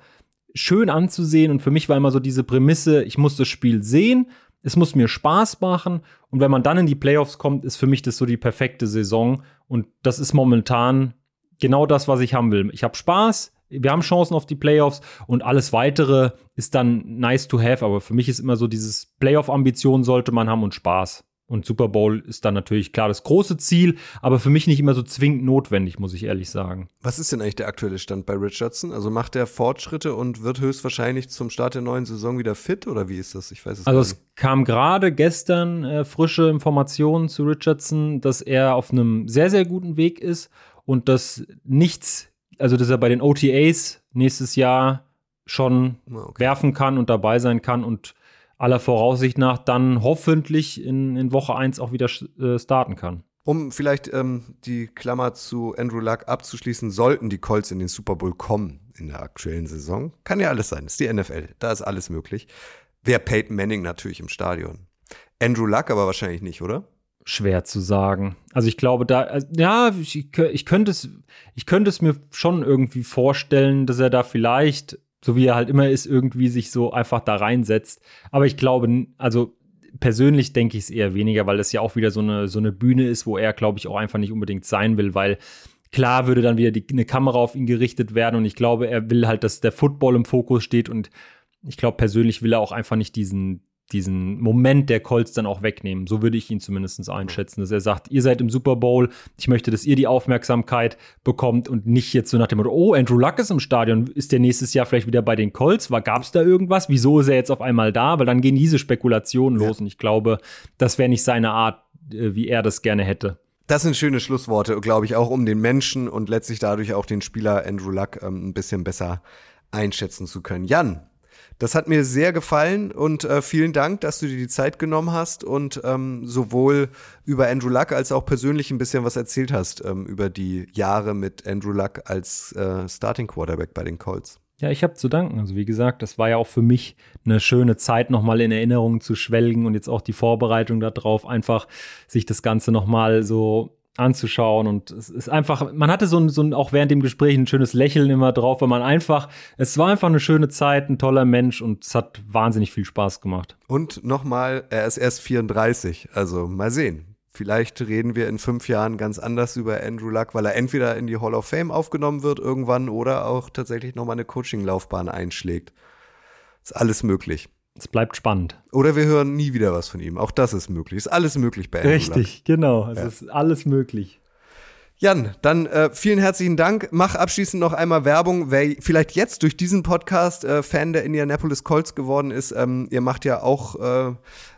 schön anzusehen und für mich war immer so diese Prämisse, ich muss das Spiel sehen, es muss mir Spaß machen und wenn man dann in die Playoffs kommt, ist für mich das so die perfekte Saison und das ist momentan genau das, was ich haben will. Ich habe Spaß, wir haben Chancen auf die Playoffs und alles weitere ist dann nice to have, aber für mich ist immer so dieses Playoff-Ambition sollte man haben und Spaß. Und Super Bowl ist dann natürlich klar das große Ziel, aber für mich nicht immer so zwingend notwendig, muss ich ehrlich sagen. Was ist denn eigentlich der aktuelle Stand bei Richardson? Also macht er Fortschritte und wird höchstwahrscheinlich zum Start der neuen Saison wieder fit oder wie ist das? Ich weiß es also nicht. Also es kam gerade gestern äh, frische Informationen zu Richardson, dass er auf einem sehr, sehr guten Weg ist und dass nichts, also dass er bei den OTAs nächstes Jahr schon ah, okay. werfen kann und dabei sein kann und aller Voraussicht nach dann hoffentlich in, in Woche 1 auch wieder äh, starten kann. Um vielleicht ähm, die Klammer zu Andrew Luck abzuschließen, sollten die Colts in den Super Bowl kommen in der aktuellen Saison, kann ja alles sein, das ist die NFL, da ist alles möglich. Wäre Peyton Manning natürlich im Stadion. Andrew Luck aber wahrscheinlich nicht, oder? Schwer zu sagen. Also ich glaube, da, also, ja, ich, ich, könnte es, ich könnte es mir schon irgendwie vorstellen, dass er da vielleicht so wie er halt immer ist, irgendwie sich so einfach da reinsetzt. Aber ich glaube, also persönlich denke ich es eher weniger, weil es ja auch wieder so eine, so eine Bühne ist, wo er, glaube ich, auch einfach nicht unbedingt sein will, weil klar würde dann wieder die, eine Kamera auf ihn gerichtet werden und ich glaube, er will halt, dass der Football im Fokus steht und ich glaube, persönlich will er auch einfach nicht diesen, diesen Moment der Colts dann auch wegnehmen. So würde ich ihn zumindest einschätzen, dass er sagt, ihr seid im Super Bowl, ich möchte, dass ihr die Aufmerksamkeit bekommt und nicht jetzt so nach dem Motto, oh, Andrew Luck ist im Stadion, ist der nächstes Jahr vielleicht wieder bei den Colts? War gab es da irgendwas? Wieso ist er jetzt auf einmal da? Weil dann gehen diese Spekulationen los ja. und ich glaube, das wäre nicht seine Art, äh, wie er das gerne hätte. Das sind schöne Schlussworte, glaube ich, auch um den Menschen und letztlich dadurch auch den Spieler Andrew Luck ähm, ein bisschen besser einschätzen zu können. Jan, das hat mir sehr gefallen und äh, vielen Dank, dass du dir die Zeit genommen hast und ähm, sowohl über Andrew Luck als auch persönlich ein bisschen was erzählt hast ähm, über die Jahre mit Andrew Luck als äh, Starting Quarterback bei den Colts. Ja, ich habe zu danken. Also wie gesagt, das war ja auch für mich eine schöne Zeit, nochmal in Erinnerungen zu schwelgen und jetzt auch die Vorbereitung darauf, einfach sich das Ganze nochmal so anzuschauen und es ist einfach, man hatte so ein, so ein, auch während dem Gespräch ein schönes Lächeln immer drauf, weil man einfach, es war einfach eine schöne Zeit, ein toller Mensch und es hat wahnsinnig viel Spaß gemacht. Und nochmal, er ist erst 34, also mal sehen. Vielleicht reden wir in fünf Jahren ganz anders über Andrew Luck, weil er entweder in die Hall of Fame aufgenommen wird irgendwann oder auch tatsächlich nochmal eine Coaching-Laufbahn einschlägt. Ist alles möglich. Es bleibt spannend. Oder wir hören nie wieder was von ihm. Auch das ist möglich. Ist alles möglich bei Andrew Richtig, Luck. genau. Es ja. ist alles möglich. Jan, dann äh, vielen herzlichen Dank. Mach abschließend noch einmal Werbung. Wer vielleicht jetzt durch diesen Podcast äh, Fan der Indianapolis Colts geworden ist, ähm, ihr macht ja auch äh,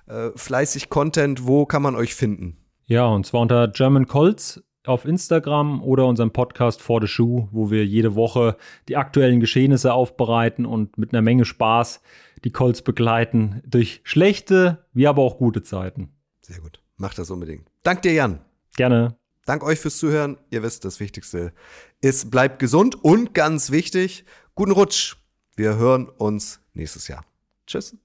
äh fleißig Content. Wo kann man euch finden? Ja, und zwar unter German Colts auf Instagram oder unserem Podcast For the Shoe, wo wir jede Woche die aktuellen Geschehnisse aufbereiten und mit einer Menge Spaß die Colts begleiten durch schlechte, wie aber auch gute Zeiten. Sehr gut. Macht das unbedingt. Dank dir, Jan. Gerne. Dank euch fürs Zuhören. Ihr wisst, das Wichtigste ist, bleibt gesund und ganz wichtig, guten Rutsch. Wir hören uns nächstes Jahr. Tschüss.